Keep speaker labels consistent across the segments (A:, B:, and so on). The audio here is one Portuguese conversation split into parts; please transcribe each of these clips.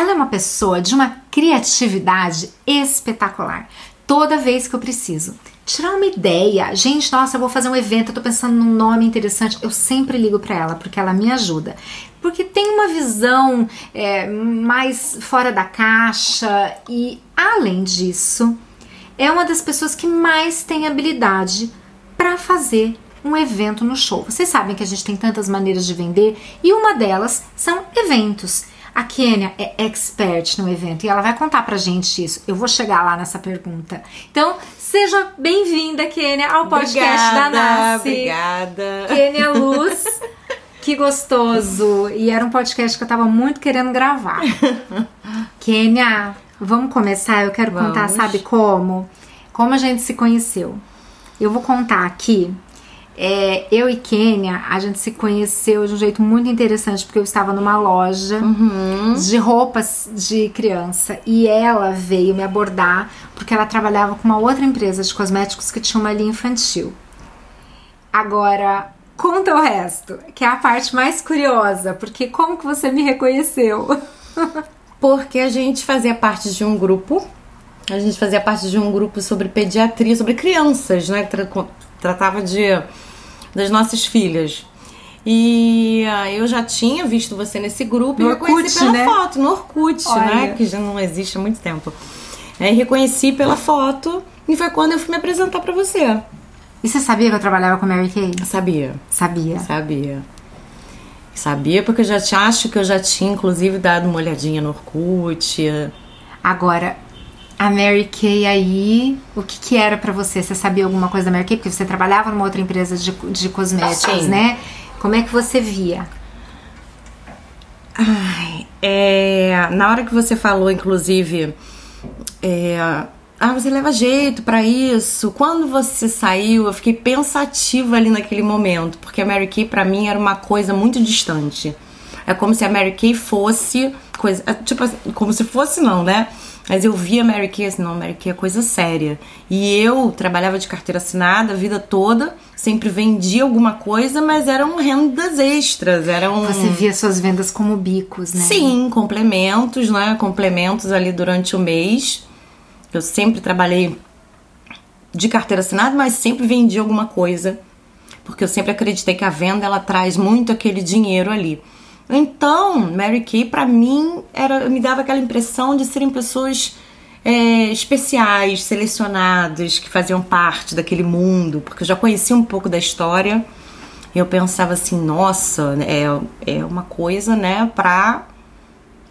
A: ela é uma pessoa de uma criatividade espetacular. Toda vez que eu preciso tirar uma ideia, gente, nossa, eu vou fazer um evento, eu tô pensando num nome interessante, eu sempre ligo para ela porque ela me ajuda. Porque tem uma visão é, mais fora da caixa e, além disso, é uma das pessoas que mais tem habilidade para fazer um evento no show. Vocês sabem que a gente tem tantas maneiras de vender e uma delas são eventos. A Kênia é expert no evento e ela vai contar pra gente isso. Eu vou chegar lá nessa pergunta. Então, seja bem-vinda, Kênia, ao podcast
B: obrigada,
A: da Nasce.
B: Obrigada.
A: Kênia Luz. Que gostoso! E era um podcast que eu tava muito querendo gravar. Kênia, vamos começar? Eu quero contar,
B: Vamos.
A: sabe como? Como a gente se conheceu. Eu vou contar aqui. É, eu e Kênia, a gente se conheceu de um jeito muito interessante, porque eu estava numa loja
B: Uhum.
A: de roupas de criança e ela veio me abordar porque ela trabalhava com uma outra empresa de cosméticos que tinha uma linha infantil. Agora, conta o resto, que é a parte mais curiosa, porque como que você me reconheceu?
B: Porque a gente fazia parte de um grupo. A gente fazia parte de um grupo sobre pediatria, sobre crianças, né? Tra- Tratava de das nossas filhas. E ah, eu já tinha visto você nesse grupo
A: No
B: e reconheci
A: Orkut,
B: pela
A: né?
B: foto, no Orkut,
A: Olha.
B: né? Que já não existe há muito tempo. Aí reconheci pela foto e foi quando eu fui me apresentar pra você.
A: E você sabia que eu trabalhava com Mary Kay?
B: Sabia.
A: Sabia.
B: Sabia. Sabia porque eu já te acho que eu já tinha, inclusive, dado uma olhadinha no Orkut.
A: Agora, a Mary Kay aí, o que que era pra você? Você sabia alguma coisa da Mary Kay? Porque você trabalhava numa outra empresa de, de cosméticos,
B: Sim.
A: né? Como é que você via?
B: Ai, é, na hora que você falou, inclusive, é, ah, você leva jeito pra isso. Quando você saiu, eu fiquei pensativa ali naquele momento, porque a Mary Kay pra mim era uma coisa muito distante. É como se a Mary Kay fosse coisa, é, tipo assim, como se fosse não, né? Mas eu via a Mary Kay assim, não, Mary Kay é coisa séria. E eu trabalhava de carteira assinada a vida toda, sempre vendia alguma coisa, mas eram rendas extras, eram
A: Você via suas vendas como bicos, né?
B: Sim, complementos, né? Complementos ali durante o mês. Eu sempre trabalhei de carteira assinada, mas sempre vendi alguma coisa. Porque eu sempre acreditei que a venda ela traz muito aquele dinheiro ali. Então, Mary Kay pra mim era me dava aquela impressão de serem pessoas é, especiais, selecionadas, que faziam parte daquele mundo, porque eu já conhecia um pouco da história. E eu pensava assim, nossa, é, é uma coisa, né, pra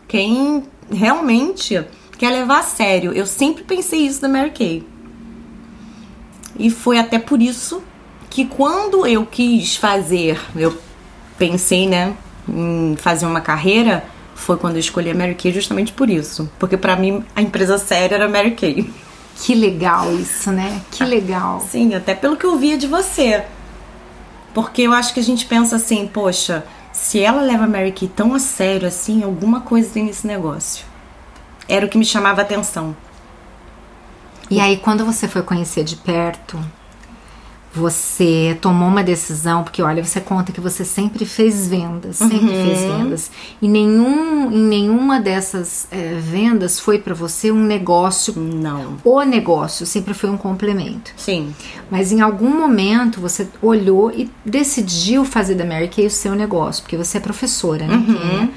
B: quem realmente quer levar a sério. Eu sempre pensei isso da Mary Kay. E foi até por isso que quando eu quis fazer, eu pensei, né, em fazer uma carreira, foi quando eu escolhi a Mary Kay justamente por isso. Porque pra mim a empresa séria era a Mary Kay.
A: Que legal isso, né? Que legal.
B: Sim, até pelo que eu via de você. Porque eu acho que a gente pensa assim, poxa, se ela leva a Mary Kay tão a sério assim, alguma coisa tem nesse negócio. Era o que me chamava a atenção.
A: E aí, quando você foi conhecer de perto, você tomou uma decisão, porque olha, você conta que você sempre fez vendas, sempre fez vendas. E nenhum, em nenhuma dessas eh, vendas foi pra você um negócio.
B: Não.
A: O negócio sempre foi um complemento.
B: Sim.
A: Mas em algum momento você olhou e decidiu fazer da Mary Kay o seu negócio, porque você é professora, né? Kênia?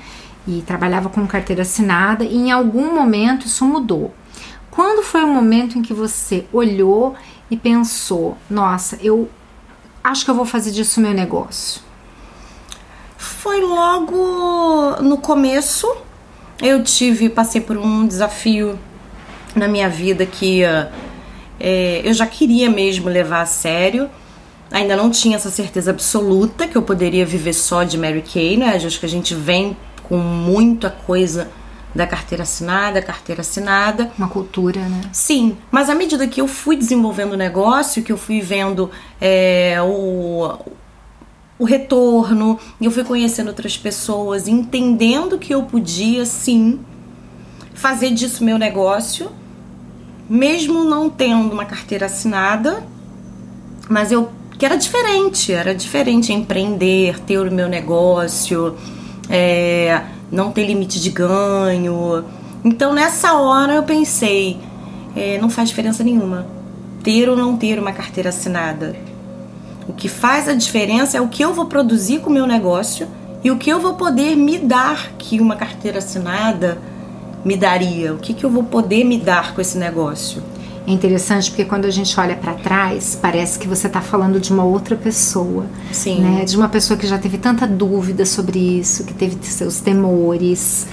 A: E trabalhava com carteira assinada, e em algum momento isso mudou. Quando foi o momento em que você olhou e pensou: nossa, eu acho que eu vou fazer disso meu negócio?
B: Foi logo no começo. Eu tive, passei por um desafio na minha vida que é, eu já queria mesmo levar a sério. Ainda não tinha essa certeza absoluta que eu poderia viver só de Mary Kay, né? Acho que a gente vem com muita coisa da carteira assinada, carteira assinada.
A: Uma cultura, né?
B: Sim, mas à medida que eu fui desenvolvendo o negócio, que eu fui vendo é, o, o retorno, eu fui conhecendo outras pessoas, entendendo que eu podia sim fazer disso meu negócio, mesmo não tendo uma carteira assinada, mas eu que era diferente, era diferente empreender, ter o meu negócio, é, não ter limite de ganho. Então nessa hora eu pensei, é, não faz diferença nenhuma ter ou não ter uma carteira assinada. O que faz a diferença é o que eu vou produzir com o meu negócio e o que eu vou poder me dar que uma carteira assinada me daria. O que, que eu vou poder me dar com esse negócio?
A: É interessante porque quando a gente olha para trás, parece que você está falando de uma outra pessoa.
B: Sim.
A: Né? De uma pessoa que já teve tanta dúvida sobre isso, que teve seus temores.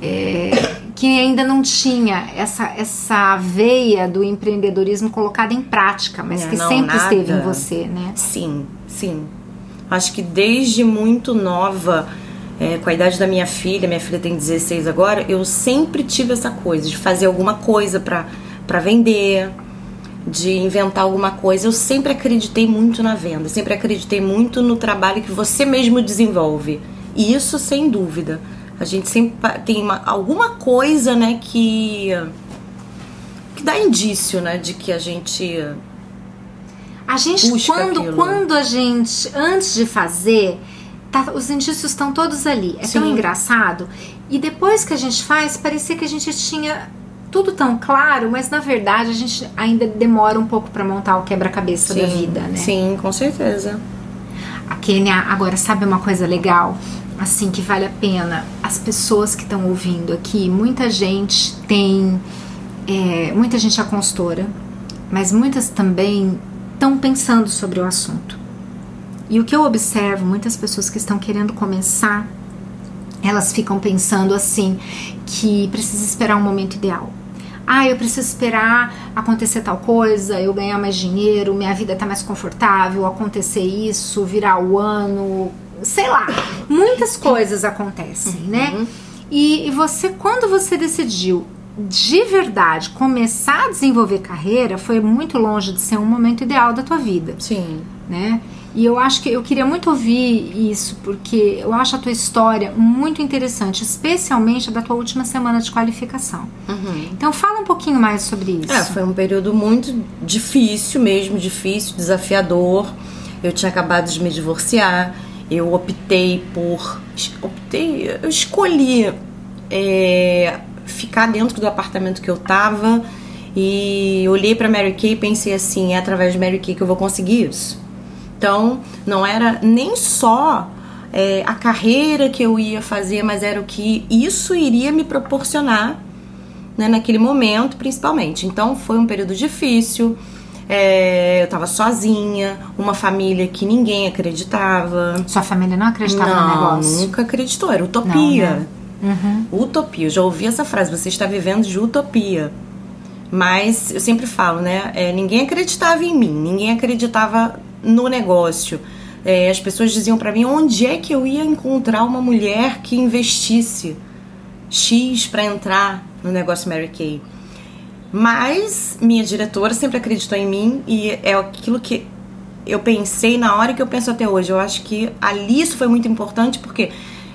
A: É, que ainda não tinha essa, essa veia do empreendedorismo colocada em prática, mas
B: É,
A: que
B: não,
A: sempre
B: nada.
A: esteve em você, né?
B: Sim, sim. Acho que desde muito nova, é, com a idade da minha filha, minha filha tem 16 agora, eu sempre tive essa coisa de fazer alguma coisa pra pra vender, de inventar alguma coisa. Eu sempre acreditei muito na venda, sempre acreditei muito no trabalho que você mesmo desenvolve. E isso sem dúvida. A gente sempre tem uma- alguma coisa, né, que que dá indício, né, de que a gente
A: A gente, quando,
B: aquilo.
A: quando a gente, antes de fazer, tá- os indícios estão todos ali. É tão
B: Sim.
A: engraçado. E depois que a gente faz, parecia que a gente tinha tudo tão claro, mas na verdade a gente ainda demora um pouco para montar o quebra-cabeça da vida, né?
B: Sim, com certeza.
A: A Kênia, agora sabe uma coisa legal? Assim, que vale a pena. As pessoas que estão ouvindo aqui, muita gente tem. é, muita gente é consultora, mas muitas também estão pensando sobre o assunto. E o que eu observo, muitas pessoas que estão querendo começar, elas ficam pensando assim, que precisa esperar um momento ideal. Ah, eu preciso esperar acontecer tal coisa, eu ganhar mais dinheiro, minha vida tá mais confortável, acontecer isso, virar o ano, sei lá. Muitas coisas acontecem, né? E, e você, quando você decidiu de verdade começar a desenvolver carreira, foi muito longe de ser um momento ideal da tua vida
B: Sim.
A: né? E eu acho que eu queria muito ouvir isso, porque eu acho a tua história muito interessante, especialmente a da tua última semana de qualificação. Então fala um pouquinho mais sobre isso.
B: É, foi um período muito difícil mesmo, difícil, desafiador. Eu tinha acabado de me divorciar. Eu optei por. Optei. Eu escolhi é, ficar dentro do apartamento que eu tava. E olhei pra Mary Kay e pensei assim: é através de Mary Kay que eu vou conseguir isso. Então, não era nem só é, a carreira que eu ia fazer, mas era o que isso iria me proporcionar né, naquele momento, principalmente. Então foi um período difícil. é, eu tava sozinha, uma família que ninguém acreditava.
A: Sua família não acreditava no
B: Não,
A: negócio?
B: nunca acreditou, era utopia.
A: Não, né?
B: Utopia, eu já ouvi essa frase, você está vivendo de utopia. Mas eu sempre falo, né? é, ninguém acreditava em mim, ninguém acreditava no negócio. É, as pessoas diziam pra mim onde é que eu ia encontrar uma mulher que investisse X pra entrar no negócio Mary Kay. Mas minha diretora sempre acreditou em mim e é aquilo que eu pensei na hora que eu penso até hoje. Eu acho que ali isso foi muito importante porque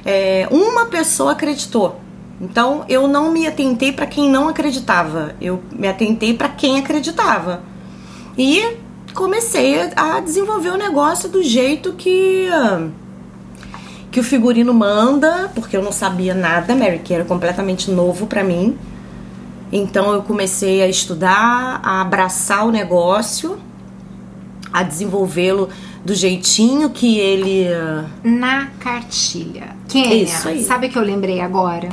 B: é, uma pessoa acreditou. Então eu não me atentei para quem não acreditava, eu me atentei para quem acreditava. E comecei a desenvolver o negócio do jeito que que o figurino manda, porque eu não sabia nada, Mary Kay era completamente novo para mim. Então eu comecei a estudar, a abraçar o negócio, a desenvolvê-lo do jeitinho que ele
A: Na cartilha. Kênia,
B: Isso aí.
A: sabe o que eu lembrei agora?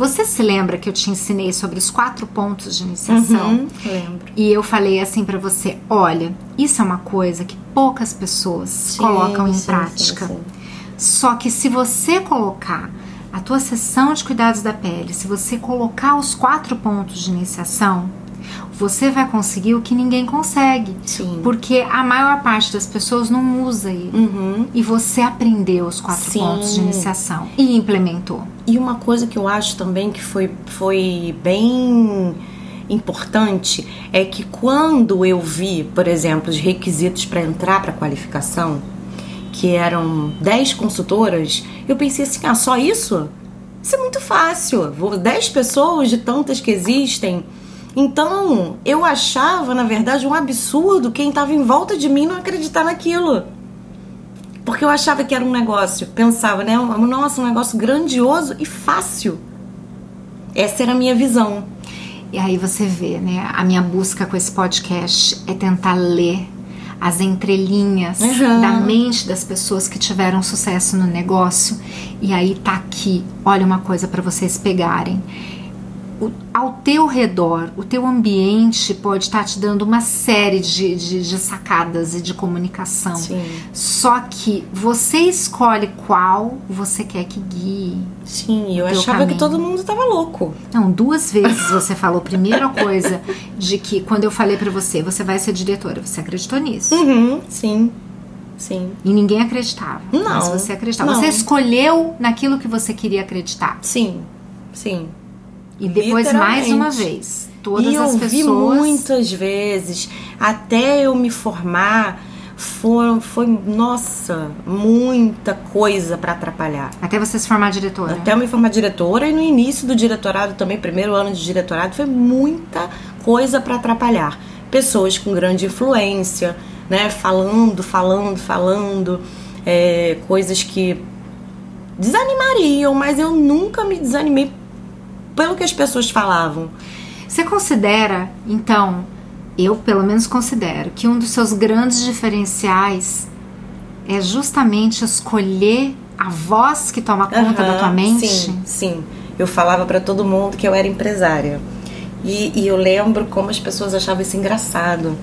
A: Você se lembra que eu te ensinei sobre os quatro pontos de iniciação?
B: Uhum, lembro.
A: E eu falei assim pra você: olha, isso é uma coisa que poucas pessoas colocam em
B: sim,
A: prática.
B: sim, sim.
A: Só que se você colocar a tua sessão de cuidados da pele, se você colocar os quatro pontos de iniciação, você vai conseguir o que ninguém consegue.
B: Sim.
A: Porque a maior parte das pessoas não usa ele.
B: Uhum.
A: E você aprendeu os quatro
B: Sim.
A: pontos de iniciação e implementou.
B: E uma coisa que eu acho também que foi, foi bem importante é que quando eu vi, por exemplo, os requisitos para entrar para qualificação, que eram 10 consultoras, eu pensei assim: ah, só isso? Isso é muito fácil. Vou 10 pessoas de tantas que existem. Então, eu achava, na verdade, um absurdo quem estava em volta de mim não acreditar naquilo. Porque eu achava que era um negócio, pensava, né? Nossa, um negócio grandioso e fácil. Essa era a minha visão.
A: E aí você vê, né? A minha busca com esse podcast é tentar ler as entrelinhas uhum. da mente das pessoas que tiveram sucesso no negócio. E aí tá aqui, olha uma coisa para vocês pegarem o, ao teu redor, o teu ambiente pode estar te dando uma série de, de, de sacadas e de comunicação.
B: Sim.
A: Só que você escolhe qual você quer que guie.
B: Sim, eu achava caminho. que todo mundo estava louco.
A: Não, duas vezes você falou. Primeira coisa de que quando eu falei para você, você vai ser diretora, você acreditou nisso?
B: Uhum, sim. Sim.
A: E ninguém acreditava.
B: Não.
A: Mas você acreditava. Não. Você escolheu naquilo que você queria acreditar.
B: Sim. Sim.
A: E depois mais uma vez, todas
B: e
A: as
B: eu
A: pessoas.
B: Vi muitas vezes, até eu me formar, foram, foi, nossa, muita coisa para atrapalhar.
A: Até você se formar diretora?
B: Até eu me formar diretora e no início do diretorado também, primeiro ano de diretorado, foi muita coisa para atrapalhar. Pessoas com grande influência, né, falando, falando, falando, é, coisas que desanimariam, mas eu nunca me desanimei pelo que as pessoas falavam.
A: Você considera, então, eu pelo menos considero, que um dos seus grandes diferenciais é justamente escolher a voz que toma conta uhum, da tua mente?
B: Sim, sim. Eu falava para todo mundo que eu era empresária. E, e, eu lembro como as pessoas achavam isso engraçado.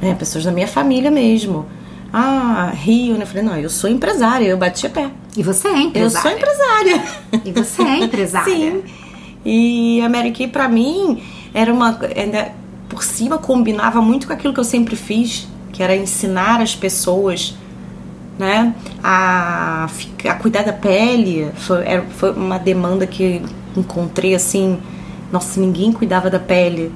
B: Né? Pessoas da minha família mesmo. Ah, Rio, né? Eu falei, não, eu sou empresária, eu bati a pé.
A: E você é empresária.
B: Eu sou empresária.
A: E você é empresária.
B: Sim. E a Mary Kay, pra mim, era uma. Ainda por cima combinava muito com aquilo que eu sempre fiz, que era ensinar as pessoas né, a, a cuidar da pele. Foi, era, foi uma demanda que encontrei assim. Nossa, ninguém cuidava da pele.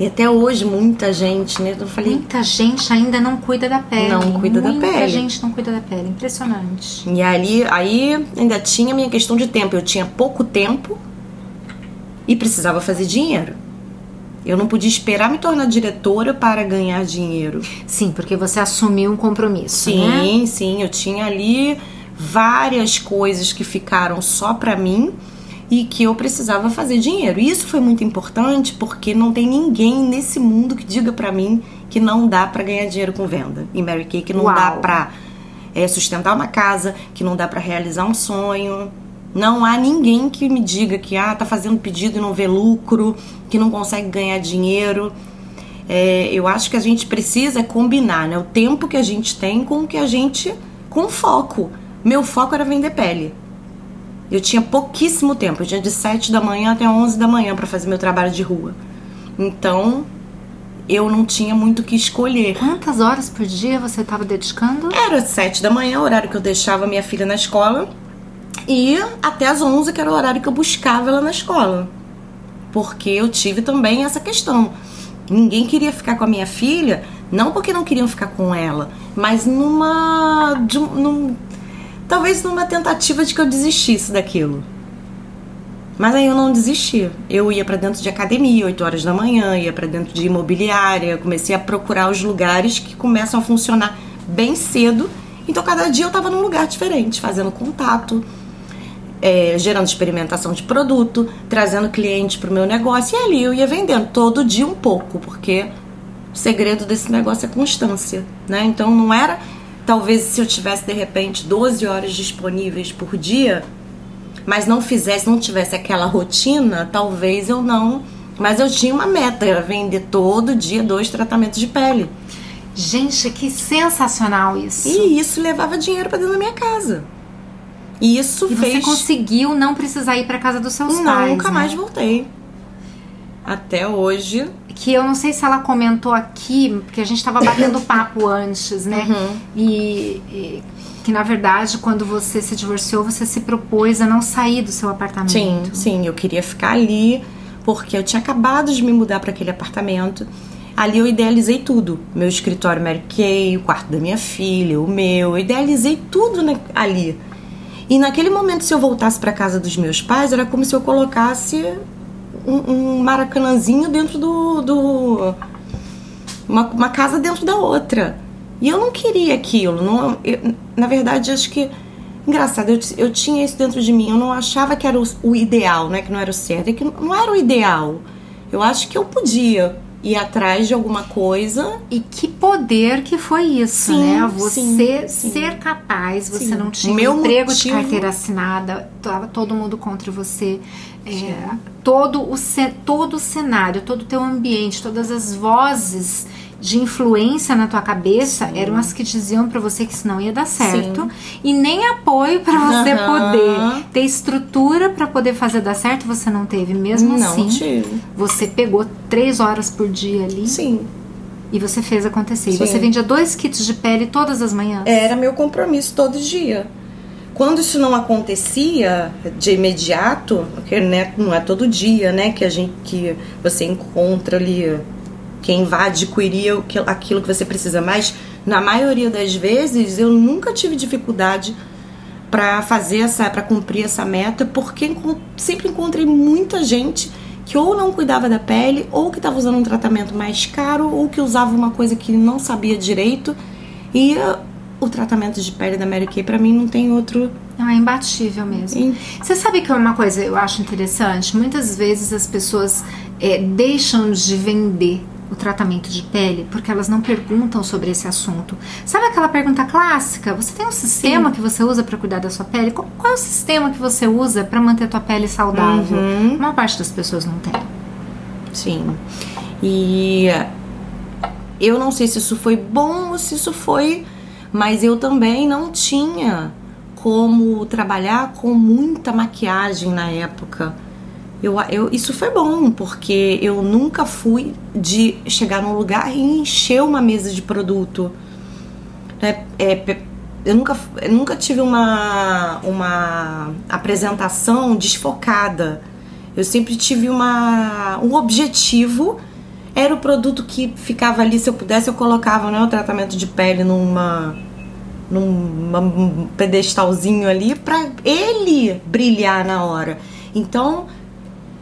B: E até hoje muita gente, né? Eu falei,
A: muita gente ainda não cuida da pele.
B: Não cuida da pele.
A: Muita gente não cuida da pele, impressionante.
B: E ali, aí ainda tinha a minha questão de tempo. Eu tinha pouco tempo e precisava fazer dinheiro. Eu não podia esperar me tornar diretora para ganhar dinheiro.
A: Sim, porque você assumiu um compromisso.
B: Sim,
A: né?
B: sim. Eu tinha ali várias coisas que ficaram só para mim e que eu precisava fazer dinheiro. E isso foi muito importante porque não tem ninguém nesse mundo que diga para mim que não dá para ganhar dinheiro com venda em Mary Kay, que não
A: Uau.
B: dá para é, sustentar uma casa, que não dá para realizar um sonho. Não há ninguém que me diga que ah, tá fazendo pedido e não vê lucro, que não consegue ganhar dinheiro. É, eu acho que a gente precisa combinar né, o tempo que a gente tem com o que a gente. com foco. Meu foco era vender pele. Eu tinha pouquíssimo tempo, eu tinha de 7 da manhã até 11 da manhã para fazer meu trabalho de rua. Então, eu não tinha muito o que escolher.
A: Quantas horas por dia você estava dedicando?
B: Era 7 da manhã, o horário que eu deixava minha filha na escola e até as 11, que era o horário que eu buscava ela na escola. Porque eu tive também essa questão. Ninguém queria ficar com a minha filha, não porque não queriam ficar com ela, mas numa. De, num, talvez numa tentativa de que eu desistisse daquilo. Mas aí eu não desisti. Eu ia para dentro de academia, 8 horas da manhã, ia para dentro de imobiliária, comecei a procurar os lugares que começam a funcionar bem cedo. Então cada dia eu estava num lugar diferente, fazendo contato, é, gerando experimentação de produto, trazendo clientes para o meu negócio e ali eu ia vendendo todo dia um pouco, porque o segredo desse negócio é constância, né? Então não era, talvez se eu tivesse de repente 12 horas disponíveis por dia, mas não fizesse, não tivesse aquela rotina, talvez eu não. Mas eu tinha uma meta, era vender todo dia dois tratamentos de pele.
A: Gente, que sensacional isso!
B: E isso levava dinheiro para dentro da minha casa. E isso
A: e
B: fez.
A: você conseguiu não precisar ir para casa dos seus
B: não,
A: pais.
B: Nunca
A: né?
B: mais voltei. Até hoje.
A: Que eu não sei se ela comentou aqui, porque a gente estava batendo papo antes, né?
B: Uhum.
A: E, e, que na verdade, quando você se divorciou, você se propôs a não sair do seu apartamento.
B: Sim, sim, eu queria ficar ali porque eu tinha acabado de me mudar para aquele apartamento. Ali eu idealizei tudo. Meu escritório Mary Kay, o quarto da minha filha, o meu. Eu idealizei tudo ali. E naquele momento, se eu voltasse para casa dos meus pais, era como se eu colocasse um, um maracanãzinho dentro do. do uma, uma casa dentro da outra. E eu não queria aquilo. Não, eu, na verdade, acho que. Engraçado, eu, eu tinha isso dentro de mim. Eu não achava que era o, o ideal, né? Que não era o certo. É que não era o ideal. Eu acho que eu podia ir atrás de alguma coisa.
A: E que poder que foi isso,
B: Sim,
A: né? Você
B: sim, sim.
A: ser capaz, você
B: Sim.
A: não tinha
B: meu
A: emprego
B: motivo-
A: de carteira assinada, tava todo mundo contra você. É, todo, o, todo o cenário, todo o teu ambiente, todas as vozes de influência na tua cabeça eram as que diziam pra você que isso não ia dar certo e nem apoio pra você
B: Aham.
A: poder ter estrutura pra poder fazer dar certo você não teve mesmo
B: não
A: assim
B: tive.
A: você pegou três horas por dia ali
B: Sim.
A: e você fez acontecer. E
B: Sim.
A: você vendia dois kits de pele todas as manhãs?
B: Era meu compromisso todo dia. Quando isso não acontecia de imediato, porque né, não é todo dia, né, que a gente que você encontra ali quem vai adquirir aquilo que você precisa, mas na maioria das vezes eu nunca tive dificuldade para fazer essa, para cumprir essa meta, porque sempre encontrei muita gente que ou não cuidava da pele, ou que estava usando um tratamento mais caro, ou que usava uma coisa que não sabia direito. E uh, o tratamento de pele da Mary Kay para mim não tem outro.
A: Não, é imbatível mesmo.
B: Sim.
A: Você sabe que é uma coisa eu acho interessante? Muitas vezes as pessoas é, deixam de vender o tratamento de pele porque elas não perguntam sobre esse assunto. Sabe aquela pergunta clássica? Você tem um sistema que você usa para cuidar da sua pele? Qual, qual é o sistema que você usa para manter a tua pele saudável?
B: Uhum.
A: A maior parte das pessoas não tem.
B: Sim. E eu não sei se isso foi bom ou se isso foi, mas eu também não tinha como trabalhar com muita maquiagem na época. Eu, eu, isso foi bom, porque eu nunca fui de chegar num lugar e encher uma mesa de produto. É, é, pe- eu, nunca, eu nunca tive uma, uma apresentação desfocada. Eu sempre tive uma, um objetivo. Era o produto que ficava ali, se eu pudesse, eu colocava né, o tratamento de pele numa, numa um pedestalzinho ali para ele brilhar na hora. Então,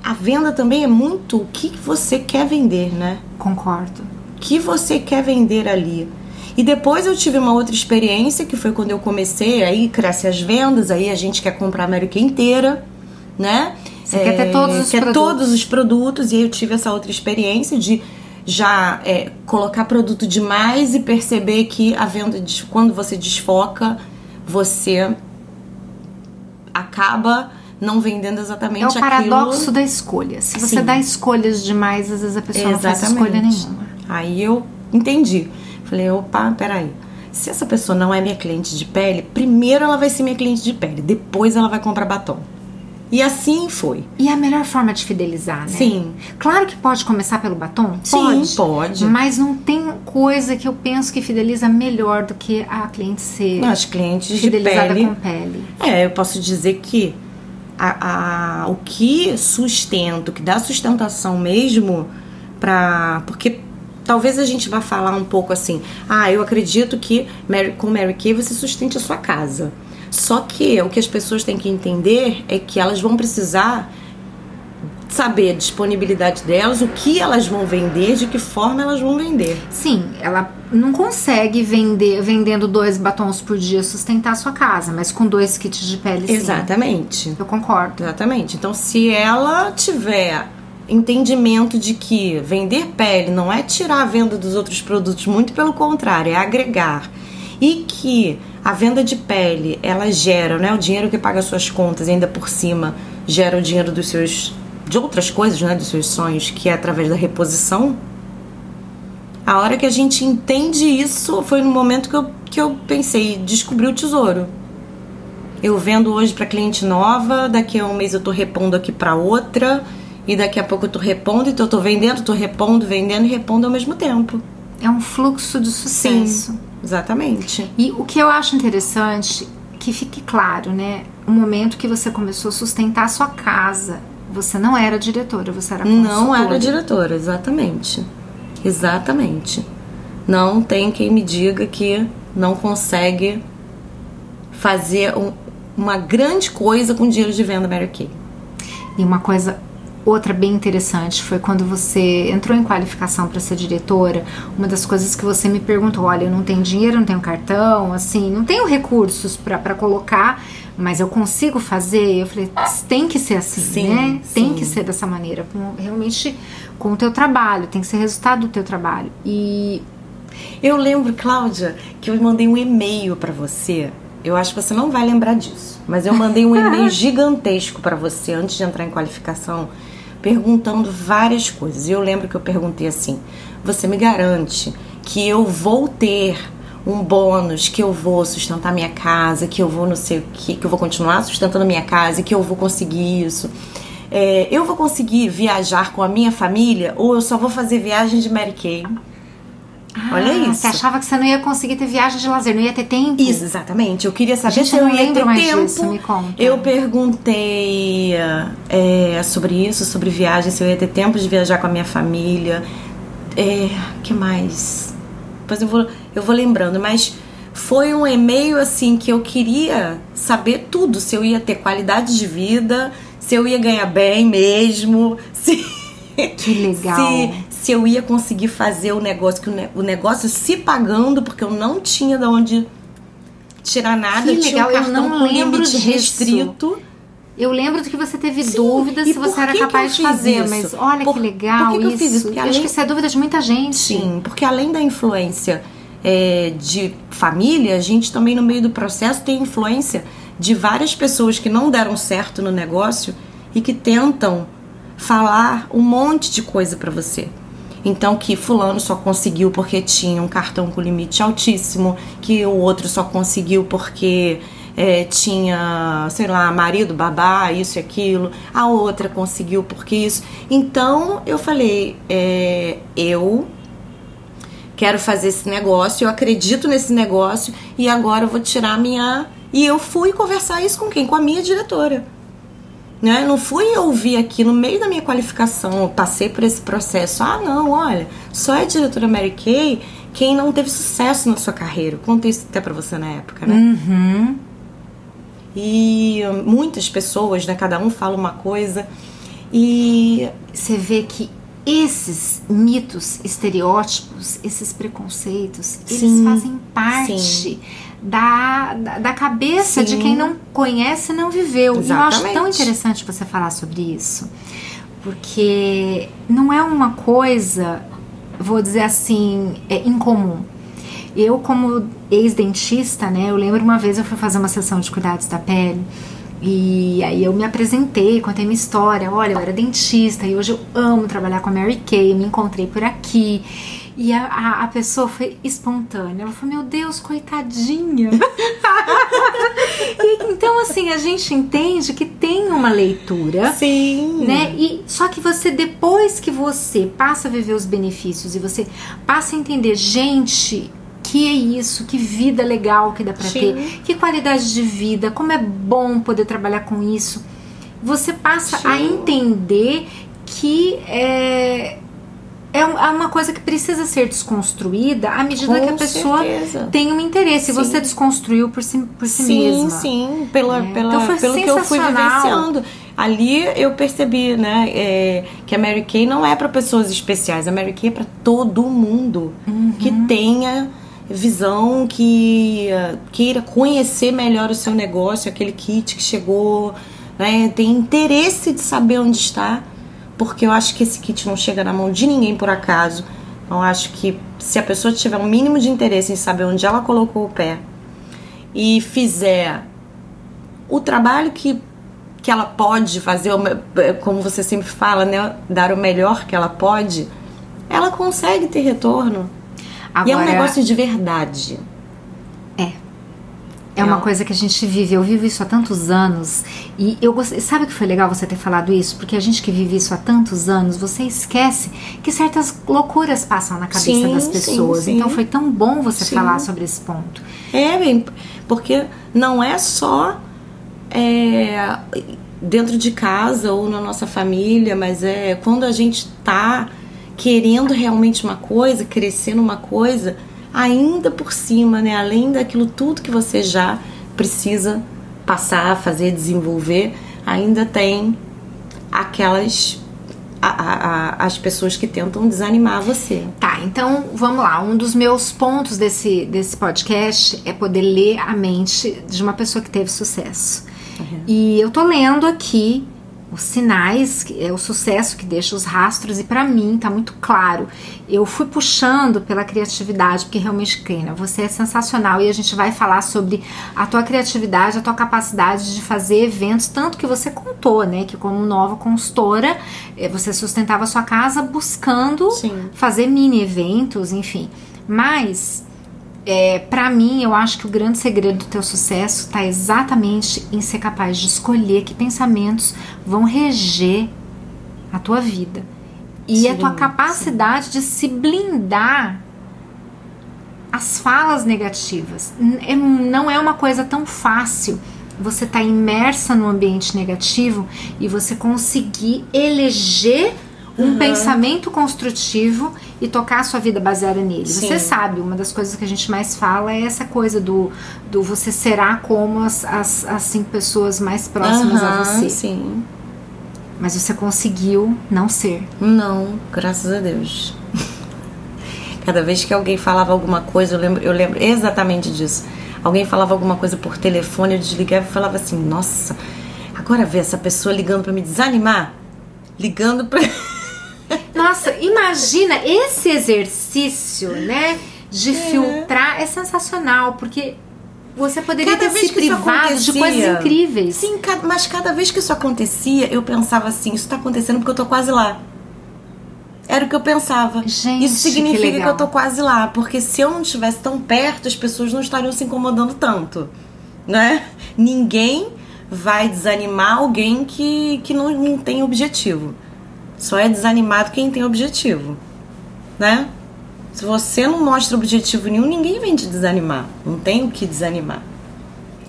B: a venda também é muito o que você quer vender, né?
A: Concordo.
B: O que você quer vender ali. E depois eu tive uma outra experiência, que foi quando eu comecei, aí cresce as vendas, aí a gente quer comprar a América inteira, né?
A: Você quer ter todos os
B: quer
A: produtos.
B: todos os produtos, e aí eu tive essa outra experiência de já é, colocar produto demais e perceber que a venda, quando você desfoca, você acaba não vendendo
A: É
B: exatamente
A: o
B: aquilo.
A: paradoxo da escolha. Se você
B: Sim.
A: dá escolhas demais, às vezes a pessoa não faz escolha nenhuma.
B: Aí eu entendi. Falei, opa, peraí. Se essa pessoa não é minha cliente de pele, primeiro ela vai ser minha cliente de pele, depois ela vai comprar batom. E assim foi.
A: E é a melhor forma de fidelizar, né?
B: Sim.
A: Claro que pode começar pelo batom?
B: Sim, pode.
A: Mas não tem coisa que eu penso que fideliza melhor do que a cliente ser
B: As clientes de
A: fidelizada
B: pele.
A: com pele.
B: É, eu posso dizer que a, a- o que sustenta, o que dá sustentação mesmo para porque talvez a gente vá falar um pouco assim, ah, eu acredito que Mary- com Mary Kay você sustente a sua casa. Só que o que as pessoas têm que entender é que elas vão precisar saber a disponibilidade delas, o que elas vão vender, de que forma elas vão vender.
A: Sim, ela não consegue vender vendendo dois batons por dia sustentar a sua casa, mas com dois kits de pele sim.
B: Exatamente.
A: Eu concordo.
B: Exatamente. Então, se ela tiver entendimento de que vender pele não é tirar a venda dos outros produtos, muito pelo contrário, é agregar. E que a venda de pele, ela gera, né, o dinheiro que paga suas contas ainda por cima gera o dinheiro dos seus de outras coisas, né, dos seus sonhos, que é através da reposição. A hora que a gente entende isso foi no momento que eu, que eu pensei, descobri o tesouro. Eu vendo hoje para cliente nova, daqui a um mês eu tô repondo aqui para outra, e daqui a pouco eu tô repondo, então eu tô vendendo, tô repondo, vendendo e repondo ao mesmo tempo.
A: É um fluxo de sucesso.
B: Exatamente.
A: E o que eu acho interessante, que fique claro, né? O momento que você começou a sustentar a sua casa. Você não era diretora, você era consultora.
B: Não era diretora, exatamente. Exatamente. Não tem quem me diga que não consegue fazer um- uma grande coisa com dinheiro de venda Mary Kay.
A: E uma coisa outra bem interessante foi quando você entrou em qualificação para ser diretora. Uma das coisas que você me perguntou: olha, eu não tenho dinheiro, não tenho cartão, assim, não tenho recursos para colocar, mas eu consigo fazer. Eu falei: tem que ser assim,
B: Sim,
A: né? Tem
B: sim.
A: que ser dessa maneira, com, realmente com o teu trabalho, tem que ser resultado do teu trabalho. E
B: Eu lembro, Cláudia, que eu mandei um e-mail pra você. Eu acho que você não vai lembrar disso, mas eu mandei um e-mail gigantesco pra você antes de entrar em qualificação, perguntando várias coisas. E eu lembro que eu perguntei assim: "Você me garante que eu vou ter um bônus, que eu vou sustentar minha casa, que eu vou não sei o que, que eu vou continuar sustentando minha casa, e que eu vou conseguir isso?" É, eu vou conseguir viajar com a minha família ou eu só vou fazer viagem de Mary Kay? Olha
A: Ah,
B: isso.
A: Você achava que você não ia conseguir ter viagem de lazer, não ia ter tempo?
B: Isso, exatamente. Eu queria saber
A: Gente,
B: se
A: eu não
B: ia ter
A: mais
B: tempo.
A: disso, me conta.
B: Eu perguntei é, sobre isso, sobre viagem, se eu ia ter tempo de viajar com a minha família. É, que mais? Depois eu vou, eu vou lembrando, mas foi um e-mail assim que eu queria saber tudo, se eu ia ter qualidade de vida, se eu ia ganhar bem mesmo, se
A: Que legal.
B: se, se eu ia conseguir fazer o negócio, que o, ne- o negócio se pagando, porque eu não tinha de onde tirar nada.
A: Que
B: eu tinha
A: legal,
B: um
A: eu
B: cartão
A: não
B: com
A: lembro disso.
B: restrito.
A: Eu lembro que você teve
B: Sim,
A: dúvidas se você era capaz
B: eu
A: de fazer,
B: isso?
A: mas olha
B: Por-
A: que legal
B: por que que eu
A: isso.
B: fiz isso? Porque
A: Eu acho
B: além-
A: que isso é dúvida de muita gente.
B: Sim, porque além da influência é, de família, a gente também no meio do processo tem influência de várias pessoas que não deram certo no negócio e que tentam falar um monte de coisa pra você. Então que fulano só conseguiu porque tinha um cartão com limite altíssimo, que o outro só conseguiu porque é, tinha, sei lá, marido, babá, isso e aquilo, a outra conseguiu porque isso. Então eu falei, é, eu quero fazer esse negócio, eu acredito nesse negócio e agora eu vou tirar minha. E eu fui conversar isso com quem? Com a minha diretora. Né? Não fui ouvir aqui no meio da minha qualificação, passei por esse processo. Ah, não, olha, só é diretora Mary Kay quem não teve sucesso na sua carreira. Eu contei isso até pra você na época, né?
A: Uhum.
B: E muitas pessoas, né? Cada um fala uma coisa. E
A: Você vê que esses mitos, estereótipos, esses preconceitos, eles
B: Sim,
A: fazem parte
B: sim.
A: Da, da, da cabeça de
B: Sim.
A: quem não conhece e não viveu. E eu acho tão interessante você falar sobre isso, porque não é uma coisa, vou dizer assim, é incomum. Eu, como ex-dentista, né, eu lembro uma vez eu fui fazer uma sessão de cuidados da pele e aí eu me apresentei, contei minha história. Olha, eu era dentista e hoje eu amo trabalhar com a Mary Kay, eu me encontrei por aqui. E a, a, a pessoa foi espontânea. Ela falou: Meu Deus, coitadinha. E, então, assim, a gente entende que tem uma leitura
B: sim.
A: né? E só que você depois que você passa a viver os benefícios e você passa a entender, gente, que é isso, que vida legal que dá pra
B: Sim.
A: ter, que qualidade de vida, como é bom poder trabalhar com isso. Você passa a
B: Sim.
A: entender que é é é uma coisa que precisa ser desconstruída à medida
B: Com
A: que a pessoa
B: certeza.
A: tem um interesse.
B: Sim.
A: Você desconstruiu por si, por si
B: sim,
A: mesma.
B: sim, pela,
A: É.
B: pela,
A: Então
B: pelo que eu fui vivenciando. Ali eu percebi, né, é, que a Mary Kay não é para pessoas especiais, a Mary Kay é para todo mundo
A: Uhum.
B: que tenha visão, que uh, queira conhecer melhor o seu negócio, aquele kit que chegou, né, tem interesse de saber onde está, porque eu acho que esse kit não chega na mão de ninguém por acaso. Então, eu acho que se a pessoa tiver um mínimo de interesse em saber onde ela colocou o pé e fizer o trabalho que, que ela pode fazer, me- como você sempre fala, né, dar o melhor que ela pode, ela consegue ter retorno. e é um
A: Agora-
B: negócio de verdade.
A: É. Uma coisa que a gente vive, eu vivo isso há tantos anos e eu gostei, sabe que foi legal você ter falado isso? Porque a gente que vive isso há tantos anos, você esquece que certas loucuras passam na cabeça
B: Sim,
A: das
B: sim,
A: pessoas.
B: sim.
A: Então foi tão bom você
B: Sim.
A: falar sobre esse ponto.
B: É, bem, porque não é só é, dentro de casa ou na nossa família, mas é quando a gente tá querendo realmente uma coisa, crescendo uma coisa, ainda por cima, né? Além daquilo tudo que você já precisa passar, fazer, desenvolver, ainda tem aquelas a, a, as pessoas que tentam desanimar você.
A: Tá, então vamos lá. Um dos meus pontos desse, desse podcast é poder ler a mente de uma pessoa que teve sucesso. Uhum. E eu tô lendo aqui os sinais, é o sucesso que deixa os rastros, e para mim tá muito claro. Eu fui puxando pela criatividade, porque realmente, Keina, você é sensacional e a gente vai falar sobre a tua criatividade, a tua capacidade de fazer eventos, tanto que você contou, né, que como nova consultora, eh, você sustentava a sua casa buscando Sim. fazer mini eventos, enfim. Mas é, para mim, eu acho que o grande segredo do teu sucesso está exatamente em ser capaz de escolher que pensamentos vão reger a tua vida. E sim, a tua capacidade sim. de se blindar as falas negativas. É, não é uma coisa tão fácil você estar tá imersa no ambiente negativo e você conseguir eleger um uhum. pensamento construtivo e tocar a sua vida baseada nele. Sim. Você sabe, uma das coisas que a gente mais fala é essa coisa do, do você será como as, as, as cinco pessoas mais próximas uhum, a você.
B: Sim.
A: Mas você conseguiu não ser.
B: Não, graças a Deus. Cada vez que alguém falava alguma coisa, eu lembro, eu lembro exatamente disso. Alguém falava alguma coisa por telefone, eu desligava e falava assim: Nossa, agora vê essa pessoa ligando para me desanimar. Ligando para
A: Nossa, imagina esse exercício, né? De é. filtrar é sensacional, porque você poderia cada ter se privado de coisas incríveis.
B: Sim, mas cada vez que isso acontecia, eu pensava assim: isso está acontecendo porque eu tô quase lá. Era o que eu pensava.
A: Gente,
B: isso significa
A: que,
B: que, eu tô quase lá, porque se eu não estivesse tão perto, as pessoas não estariam se incomodando tanto, né? Ninguém vai desanimar alguém que, que não, não tem objetivo. Só é desanimado quem tem objetivo, né? Se você não mostra objetivo nenhum, ninguém vem te desanimar. Não tem o que desanimar.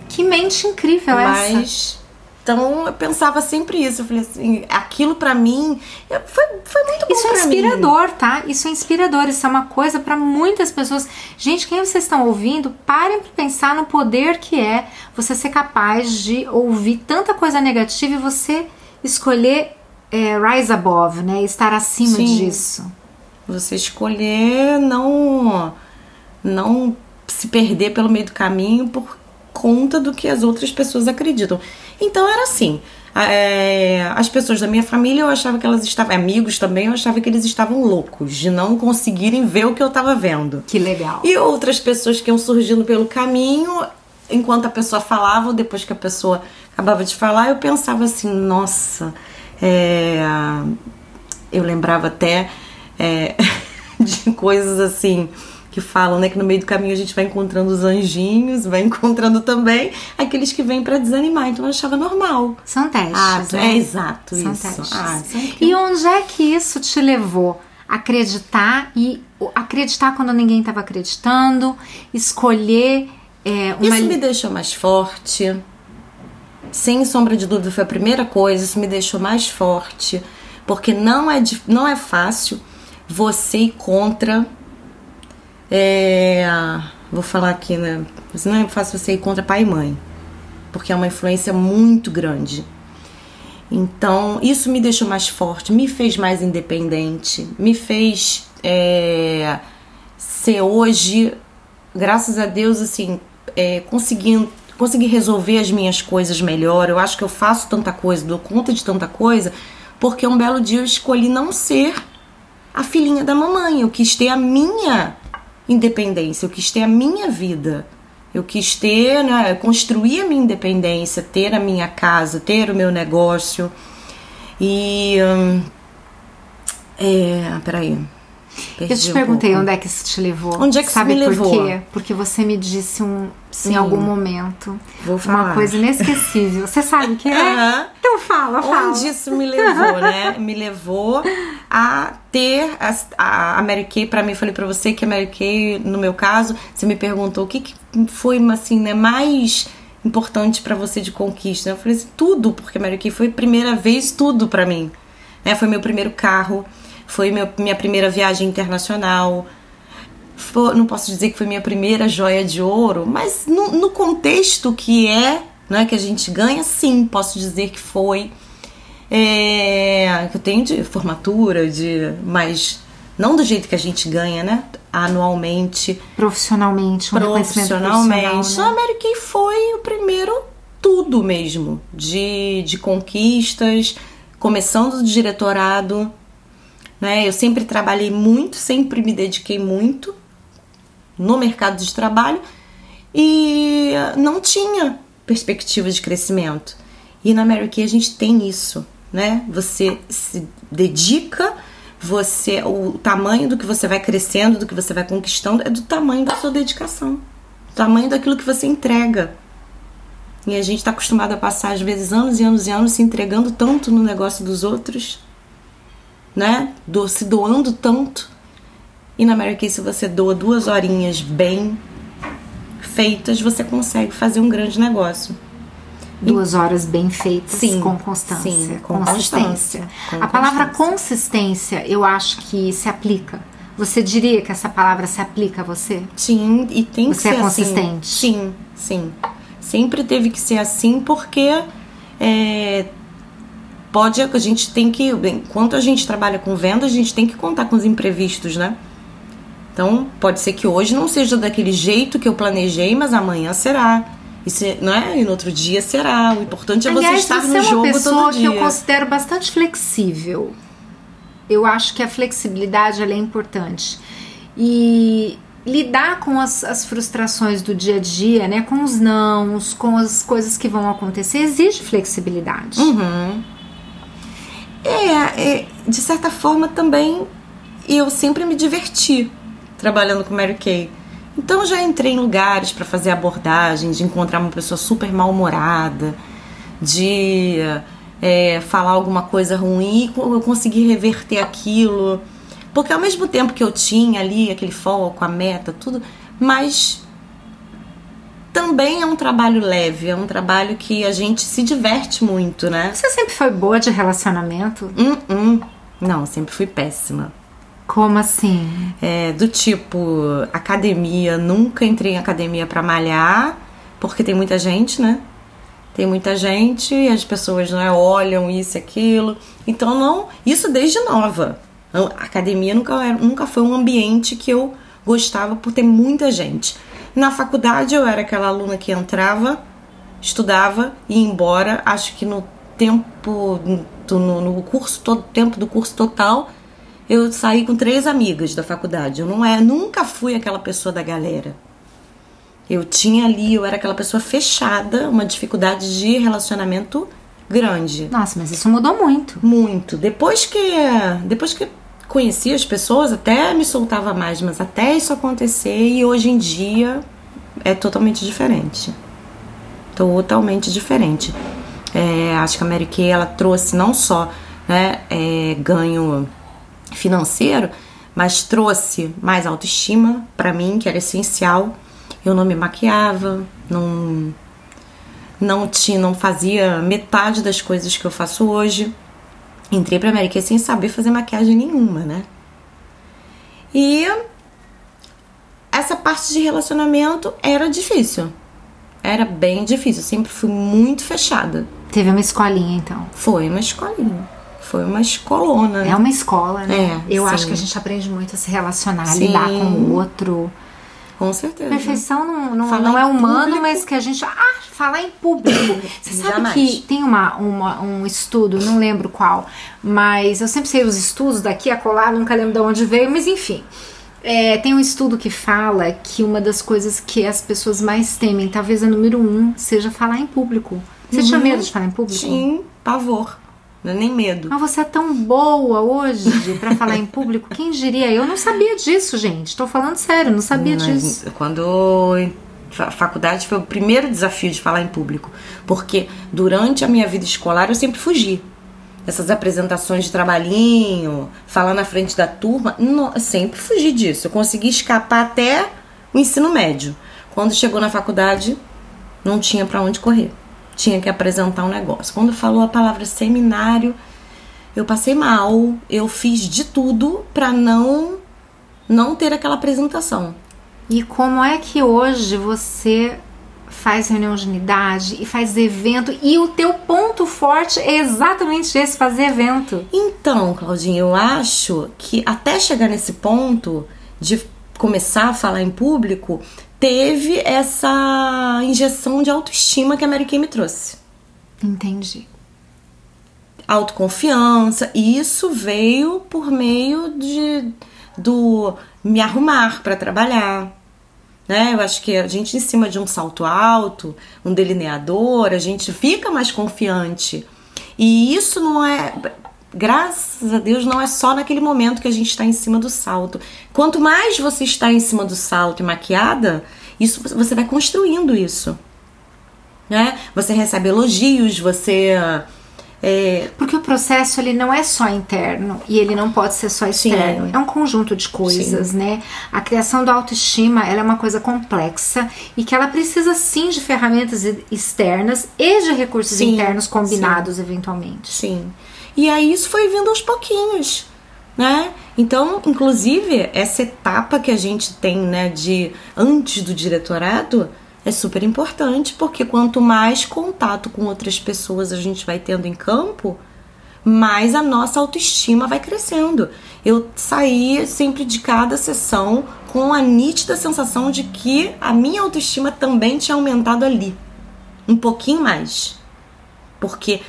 A: Que mente incrível
B: Mas,
A: essa.
B: Então eu pensava sempre isso. Eu falei assim, aquilo para mim foi, foi muito bom.
A: Isso é inspirador, mim. tá? Isso é inspirador. Isso é uma coisa para muitas pessoas. Gente, quem vocês estão ouvindo, parem para pensar no poder que é você ser capaz de ouvir tanta coisa negativa e você escolher é, rise above, né? Estar acima Sim. disso.
B: Você escolher não não se perder pelo meio do caminho por conta do que as outras pessoas acreditam. Então era assim. É, as pessoas da minha família eu achava que elas estavam amigos também eu achava que eles estavam loucos de não conseguirem ver o que eu estava vendo
A: que legal
B: e outras pessoas que iam surgindo pelo caminho enquanto a pessoa falava ou depois que a pessoa acabava de falar eu pensava assim nossa é, eu lembrava até é, de coisas assim que falam, né, que no meio do caminho a gente vai encontrando os anjinhos, vai encontrando também aqueles que vêm para desanimar. Então eu achava normal.
A: São testes.
B: Ah,
A: né?
B: é exato
A: São
B: isso.
A: Testes.
B: Ah,
A: e onde é que isso te levou? Acreditar e acreditar quando ninguém estava acreditando, escolher é, uma...
B: Isso me deixou mais forte sem sombra de dúvida, foi a primeira coisa, isso me deixou mais forte, porque não é, não é fácil você ir contra. É, vou falar aqui, né? Não é fácil você ir contra pai e mãe, porque é uma influência muito grande. Então, isso me deixou mais forte, me fez mais independente, me fez é, ser hoje, graças a Deus, assim, é, conseguindo conseguir resolver as minhas coisas melhor. Eu acho que eu faço tanta coisa, dou conta de tanta coisa, porque um belo dia eu escolhi não ser a filhinha da mamãe. Eu quis ter a minha independência, eu quis ter a minha vida. Eu quis ter, né, construir a minha independência, ter a minha casa, ter o meu negócio. E. Hum, é. Peraí.
A: Perdi eu te perguntei um onde é que isso te levou.
B: Onde é que
A: Sabe
B: isso me
A: por
B: levou?
A: quê? Porque você me disse um, em algum momento
B: Vou falar.
A: uma coisa inesquecível. Você sabe o que é?
B: Uhum.
A: Então fala, fala.
B: Onde isso me levou, né? me levou a ter a, a Mary Kay. Pra mim, falei pra você que a Mary Kay, no meu caso, você me perguntou o que, que foi assim, né, mais importante para você de conquista. Eu falei assim, tudo, porque a Mary Kay foi a primeira vez tudo para mim. Né? Foi meu primeiro carro foi meu, minha primeira viagem internacional. Foi, não posso dizer que foi minha primeira joia de ouro, mas no, no contexto que é, né, que a gente ganha, sim, posso dizer que foi. é, eu tenho de formatura, de mas não do jeito que a gente ganha, né? Anualmente.
A: Profissionalmente, um
B: profissionalmente.
A: profissional,
B: né? A Mary Kay foi o primeiro tudo mesmo, de, de conquistas, começando do diretorado, né? Eu sempre trabalhei muito, sempre me dediquei muito no mercado de trabalho e não tinha perspectiva de crescimento. E na Mary Kay a gente tem isso, né? Você se dedica, você o tamanho do que você vai crescendo, do que você vai conquistando é do tamanho da sua dedicação, do tamanho daquilo que você entrega. E a gente está acostumado a passar, às vezes, anos e anos e anos se entregando tanto no negócio dos outros, né? Do, se doando tanto. E na Mary Kay, se você doa duas horinhas bem feitas, você consegue fazer um grande negócio.
A: Duas horas bem feitas,
B: Sim,
A: com constância.
B: sim, com
A: consistência.
B: constância, com
A: a palavra consistência, eu acho que se aplica. Você diria que essa palavra se aplica a você?
B: Sim, e tem que
A: Você é
B: ser
A: consistente?
B: assim. Sim, sim. Sempre teve que ser assim porque é, pode a gente tem que enquanto a gente trabalha com venda a gente tem que contar com os imprevistos, né? Então pode ser que hoje não seja daquele jeito que eu planejei, mas amanhã será. E, se, não é? e no outro dia será. O importante é você
A: Aliás,
B: estar
A: você
B: no
A: é uma
B: jogo
A: pessoa
B: todo
A: que
B: dia.
A: eu considero bastante flexível. Eu acho que a flexibilidade é importante. E lidar com as, as frustrações do dia a dia, né? Com os nãos, com as coisas que vão acontecer, exige flexibilidade.
B: Uhum. É, é, de certa forma também eu sempre me diverti trabalhando com Mary Kay. Então já entrei em lugares para fazer abordagem, de encontrar uma pessoa super mal-humorada, de é, falar alguma coisa ruim e eu consegui reverter aquilo. Porque ao mesmo tempo que eu tinha ali aquele foco, a meta, tudo, mas também é um trabalho leve, é um trabalho que a gente se diverte muito, né?
A: Você sempre foi boa de relacionamento?
B: Hum, hum. Não, sempre fui péssima.
A: Como assim?
B: É, do tipo, academia, nunca entrei em academia pra malhar, porque tem muita gente, né? Tem muita gente e as pessoas não é, olham isso e aquilo. Então, não. Isso desde nova. A academia nunca, nunca foi um ambiente que eu gostava por ter muita gente. Na faculdade, eu era aquela aluna que entrava, estudava e ia embora. Acho que no tempo, do- no, no curso, todo tempo do curso total, eu saí com três amigas da faculdade. Eu não é, nunca fui aquela pessoa da galera. Eu tinha ali, eu era aquela pessoa fechada, uma dificuldade de relacionamento grande.
A: Nossa, mas isso mudou muito.
B: Muito. Depois que depois que conheci as pessoas, até me soltava mais, mas até isso acontecer e hoje em dia é totalmente diferente. Totalmente diferente. É, acho que a Mary Kay ela trouxe não só né, é, ganho financeiro, mas trouxe mais autoestima pra mim, que era essencial. Eu não me maquiava, não não tinha, não fazia metade das coisas que eu faço hoje. Entrei pra Kay sem saber fazer maquiagem nenhuma, né? E essa parte de relacionamento era difícil. Era bem difícil. Eu sempre fui muito fechada.
A: Teve uma escolinha, então.
B: Foi uma escolinha. Foi uma escolona, né?
A: É uma escola, né?
B: É,
A: Eu
B: sim.
A: acho que a gente aprende muito a se relacionar,
B: Sim.
A: lidar com o outro.
B: Com certeza.
A: Perfeição não, não, não é humano,
B: público.
A: mas que a gente. Ah, falar em público. Você sabe
B: Jamais.
A: que tem uma, uma- um estudo, não lembro qual, mas eu sempre sei os estudos daqui a colar, nunca lembro de onde veio, mas enfim. É, tem um estudo que fala que uma das coisas que as pessoas mais temem, talvez a número um, seja falar em público. Você tinha
B: Uhum.
A: medo de falar em público?
B: Sim, pavor. Não é nem medo.
A: Mas você é tão boa hoje pra falar em público. Quem diria? Eu não sabia disso, gente. Tô falando sério, não sabia
B: Mas
A: disso.
B: Quando faculdade foi o primeiro desafio de falar em público, porque durante a minha vida escolar eu sempre fugi. Essas apresentações de trabalhinho, falar na frente da turma, não, eu sempre fugi disso. Eu consegui escapar até o ensino médio. Quando chegou na faculdade, não tinha pra onde correr. Tinha que apresentar um negócio. Quando falou a palavra seminário, eu passei mal. Eu fiz de tudo pra não não ter aquela apresentação.
A: E como é que hoje você faz reunião de unidade e faz evento e o teu ponto forte é exatamente esse, fazer evento.
B: Então, Claudinha, eu acho que até chegar nesse ponto de começar a falar em público, teve essa injeção de autoestima que a Mary Kay me trouxe.
A: Entendi.
B: Autoconfiança, e isso veio por meio de do me arrumar para trabalhar, né? Eu acho que a gente, em cima de um salto alto, um delineador, a gente fica mais confiante. E isso não é. Graças a Deus, não é só naquele momento que a gente está em cima do salto. Quanto mais você está em cima do salto e maquiada, isso você vai construindo isso. Né? Você recebe elogios, você
A: é... Porque o processo ele não é só interno e ele não pode ser só externo. Sim. É um conjunto de coisas, sim. né? A criação da autoestima ela é uma coisa complexa e que ela precisa sim de ferramentas externas e de recursos sim. internos combinados eventualmente.
B: Sim. E aí isso foi vindo aos pouquinhos, né? Então, inclusive, essa etapa que a gente tem, né, de antes do diretorado, é super importante, porque quanto mais contato com outras pessoas a gente vai tendo em campo, mais a nossa autoestima vai crescendo. Eu saí sempre de cada sessão com a nítida sensação de que a minha autoestima também tinha aumentado ali. Um pouquinho mais. Porque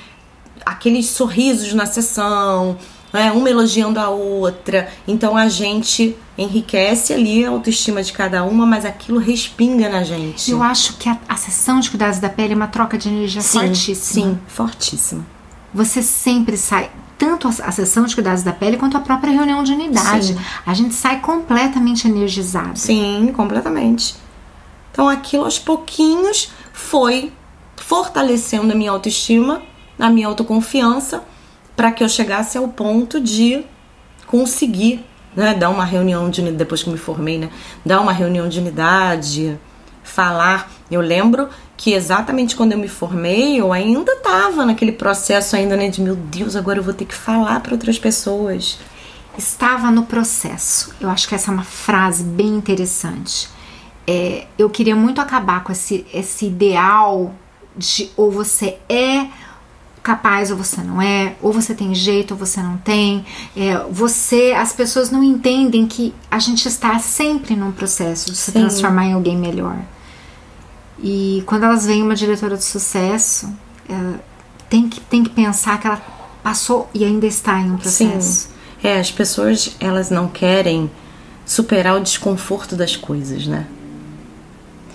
B: aqueles sorrisos na sessão, né, uma elogiando a outra. Então a gente enriquece ali a autoestima de cada uma, mas aquilo respinga na gente.
A: Eu acho que a, a sessão de cuidados da pele é uma troca de energia sim, fortíssima.
B: Sim, fortíssima.
A: Você sempre sai tanto a, sessão de cuidados da pele quanto a própria reunião de unidade. Sim. A gente sai completamente energizado.
B: Sim, completamente. Então aquilo aos pouquinhos foi fortalecendo a minha autoestima, a minha autoconfiança para que eu chegasse ao ponto de conseguir né, dar uma reunião de depois que me formei, né, dar uma reunião de unidade, falar. Eu lembro que exatamente quando eu me formei, eu ainda estava naquele processo ainda né, de meu Deus, agora eu vou ter que falar para outras pessoas.
A: Estava no processo. Eu acho que essa é uma frase bem interessante. É, eu queria muito acabar com esse, esse ideal de ou você é capaz ou você não é, ou você tem jeito ou você não tem. É, você, as pessoas não entendem que a gente está sempre num processo de se Sim. transformar em alguém melhor. E quando elas veem uma diretora de sucesso, é, tem, que, tem que pensar que ela passou e ainda está em um processo.
B: Sim. É, as pessoas elas não querem superar o desconforto das coisas, né?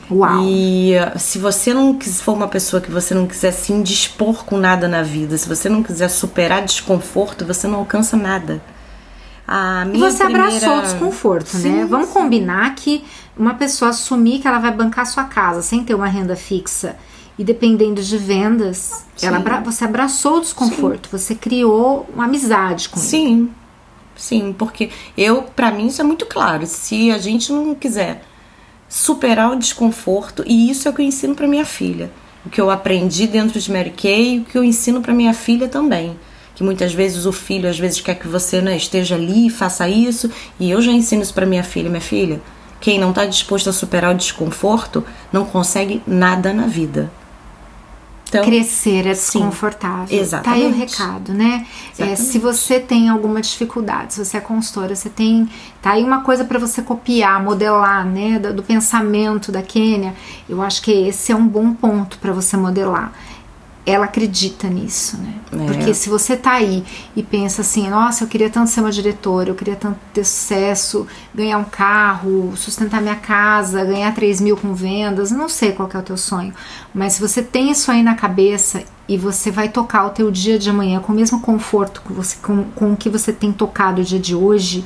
A: Uau.
B: E uh, se você não for uma pessoa que você não quiser se indispor com nada na vida, se você não quiser superar desconforto, você não alcança nada.
A: A minha você primeira... abraçou o desconforto, né? sim, né? Vamos sim. combinar que uma pessoa assumir que ela vai bancar sua casa sem ter uma renda fixa e dependendo de vendas, ela, você abraçou o desconforto, você criou uma amizade com
B: Sim. Ele. Sim, porque eu, para mim, isso é muito claro. Se a gente não quiser superar o desconforto e isso é o que eu ensino para minha filha. O que eu aprendi dentro de Mary Kay o que eu ensino para minha filha também. Que muitas vezes o filho às vezes quer que você né, esteja ali faça isso, e eu já ensino isso para minha filha, minha filha. Quem não está disposto a superar o desconforto não consegue nada na vida.
A: Então, Crescer é desconfortável.
B: Exatamente.
A: Tá aí o recado, né? É, se você tem alguma dificuldade, se você é consultora, você tem. Tá aí uma coisa para você copiar, modelar, né? Do, do pensamento da Kênia. Eu acho que esse é um bom ponto para você modelar ela acredita nisso, né? É. Porque se você tá aí e pensa assim, nossa, eu queria tanto ser uma diretora, eu queria tanto ter sucesso, ganhar um carro, sustentar minha casa, ganhar 3 mil com vendas, não sei qual é o teu sonho, mas se você tem isso aí na cabeça e você vai tocar o teu dia de amanhã com o mesmo conforto que você, com, com o que você tem tocado o dia de hoje,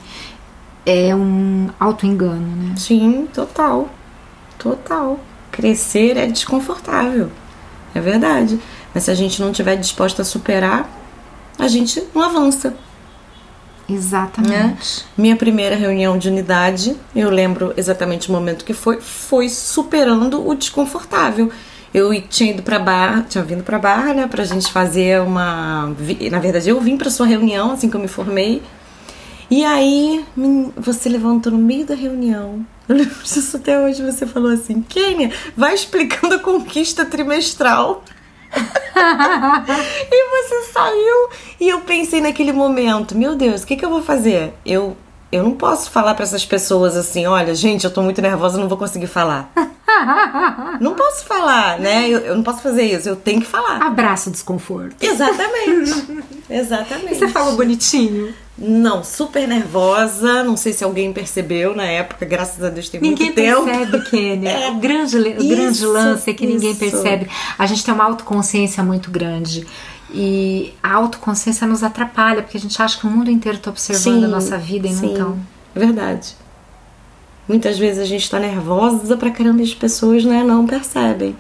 A: é um auto-engano, né?
B: Sim, total. Total. Crescer é desconfortável. É verdade. Mas se a gente não estiver disposta a superar, a gente não avança.
A: Exatamente. Né?
B: Minha primeira reunião de unidade, eu lembro exatamente o momento que foi, foi superando o desconfortável. Eu tinha ido para Barra, tinha vindo para Barra, né, pra gente fazer uma, na verdade eu vim para sua reunião assim que eu me formei. E aí, você levantou no meio da reunião. Eu lembro disso até hoje. Você falou assim: Kênia, vai explicando a conquista trimestral. e você saiu. E eu pensei naquele momento: Meu Deus, o que, que eu vou fazer? Eu, eu não posso falar para essas pessoas assim: Olha, gente, eu tô muito nervosa, não vou conseguir falar. não posso falar, né? Eu, eu, não posso fazer isso, eu tenho que falar.
A: Abraço o desconforto.
B: Exatamente. Exatamente.
A: E você falou bonitinho.
B: Não, super nervosa. Não sei se alguém percebeu na época, graças a Deus tem ninguém muito tempo.
A: Ninguém percebe, Kênia. É, o grande, o grande lance é que isso. ninguém percebe. A gente tem uma autoconsciência muito grande. E a autoconsciência nos atrapalha, porque a gente acha que o mundo inteiro está observando sim, a nossa vida e não então.
B: É verdade. Muitas vezes a gente está nervosa pra caramba e as pessoas né, não percebem.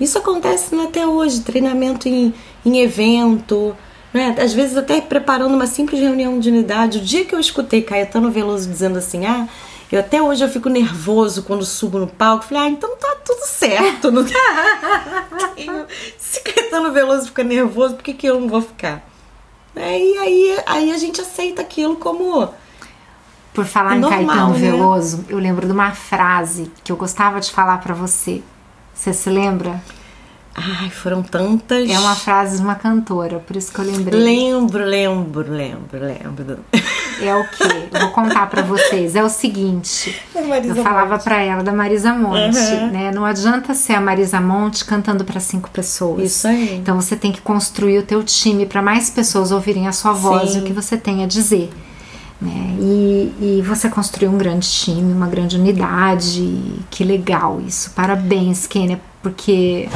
B: Isso acontece até hoje, treinamento em, em evento, né? Às vezes até preparando uma simples reunião de unidade. O dia que eu escutei Caetano Veloso dizendo assim, ah, eu até hoje eu fico nervoso quando subo no palco. Falei, ah, então tá tudo certo. Não Se Caetano Veloso fica nervoso, por que, que eu não vou ficar? É, e aí, aí a gente aceita aquilo como.
A: Por falar normal, em Caetano né? Veloso, eu lembro de uma frase que eu gostava de falar para você. Você se lembra?
B: Ai, foram tantas.
A: É uma frase de uma cantora, por isso que eu lembrei.
B: Lembro, lembro, lembro, lembro.
A: É o quê? vou contar para vocês. É o seguinte. eu falava para ela da Marisa Monte, uhum. né? Não adianta ser a Marisa Monte cantando para cinco pessoas.
B: Isso aí.
A: Então você tem que construir o teu time para mais pessoas ouvirem a sua voz Sim. e o que você tem a dizer. Né? E, e você construiu um grande time, uma grande unidade. Que legal isso. Parabéns, Kênia porque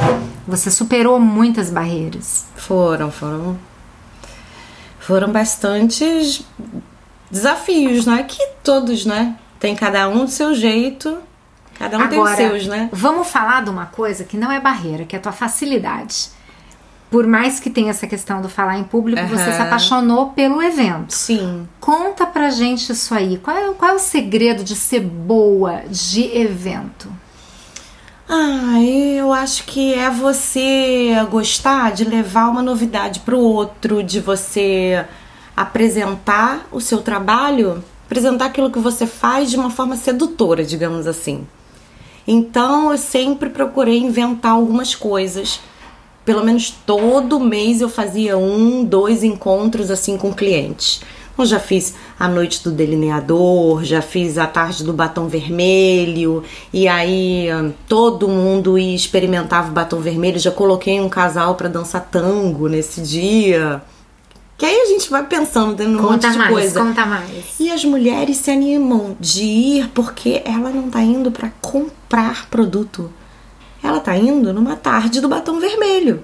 A: você superou muitas barreiras.
B: Foram, foram. Foram bastantes desafios, né? Que todos, né? Tem cada um do seu jeito, cada um Agora, tem os seus, né?
A: Vamos falar de uma coisa que não é barreira, que é a tua facilidade. Por mais que tenha essa questão do falar em público, uhum. você se apaixonou pelo evento.
B: Sim.
A: Conta pra gente isso aí. Qual é, qual é o segredo de ser boa de evento?
B: Ah, eu acho que é você gostar de levar uma novidade para o outro, de você apresentar o seu trabalho, apresentar aquilo que você faz de uma forma sedutora, digamos assim. Então eu sempre procurei inventar algumas coisas. Pelo menos todo mês eu fazia um, dois encontros assim com clientes. Eu já fiz a noite do delineador, já fiz a tarde do batom vermelho, e aí hum, todo mundo experimentava o batom vermelho. Já coloquei um casal para dançar tango nesse dia. Que aí a gente vai pensando dentro um
A: conta
B: monte de
A: mais,
B: coisa.
A: Conta mais.
B: E as mulheres se animam de ir porque ela não tá indo para comprar produto. Ela tá indo numa tarde do batom vermelho.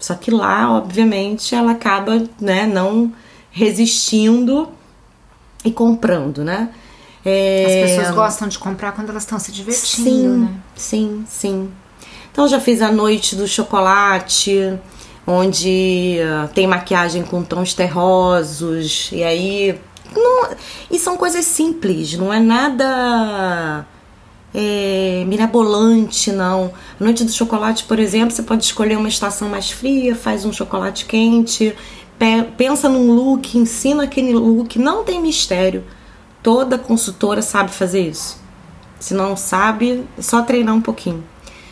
B: Só que lá, obviamente, ela acaba, né, não resistindo e comprando, né?
A: É... As pessoas gostam de comprar quando elas estão se divertindo,
B: sim,
A: né?
B: Sim, sim. Então já fiz a noite do chocolate, onde uh, tem maquiagem com tons terrosos, e aí. Não, e são coisas simples, não é nada é, mirabolante, não. A noite do chocolate, por exemplo, você pode escolher uma estação mais fria, faz um chocolate quente pensa num look, ensina aquele look, não tem mistério. Toda consultora sabe fazer isso. Se não sabe, é só treinar um pouquinho.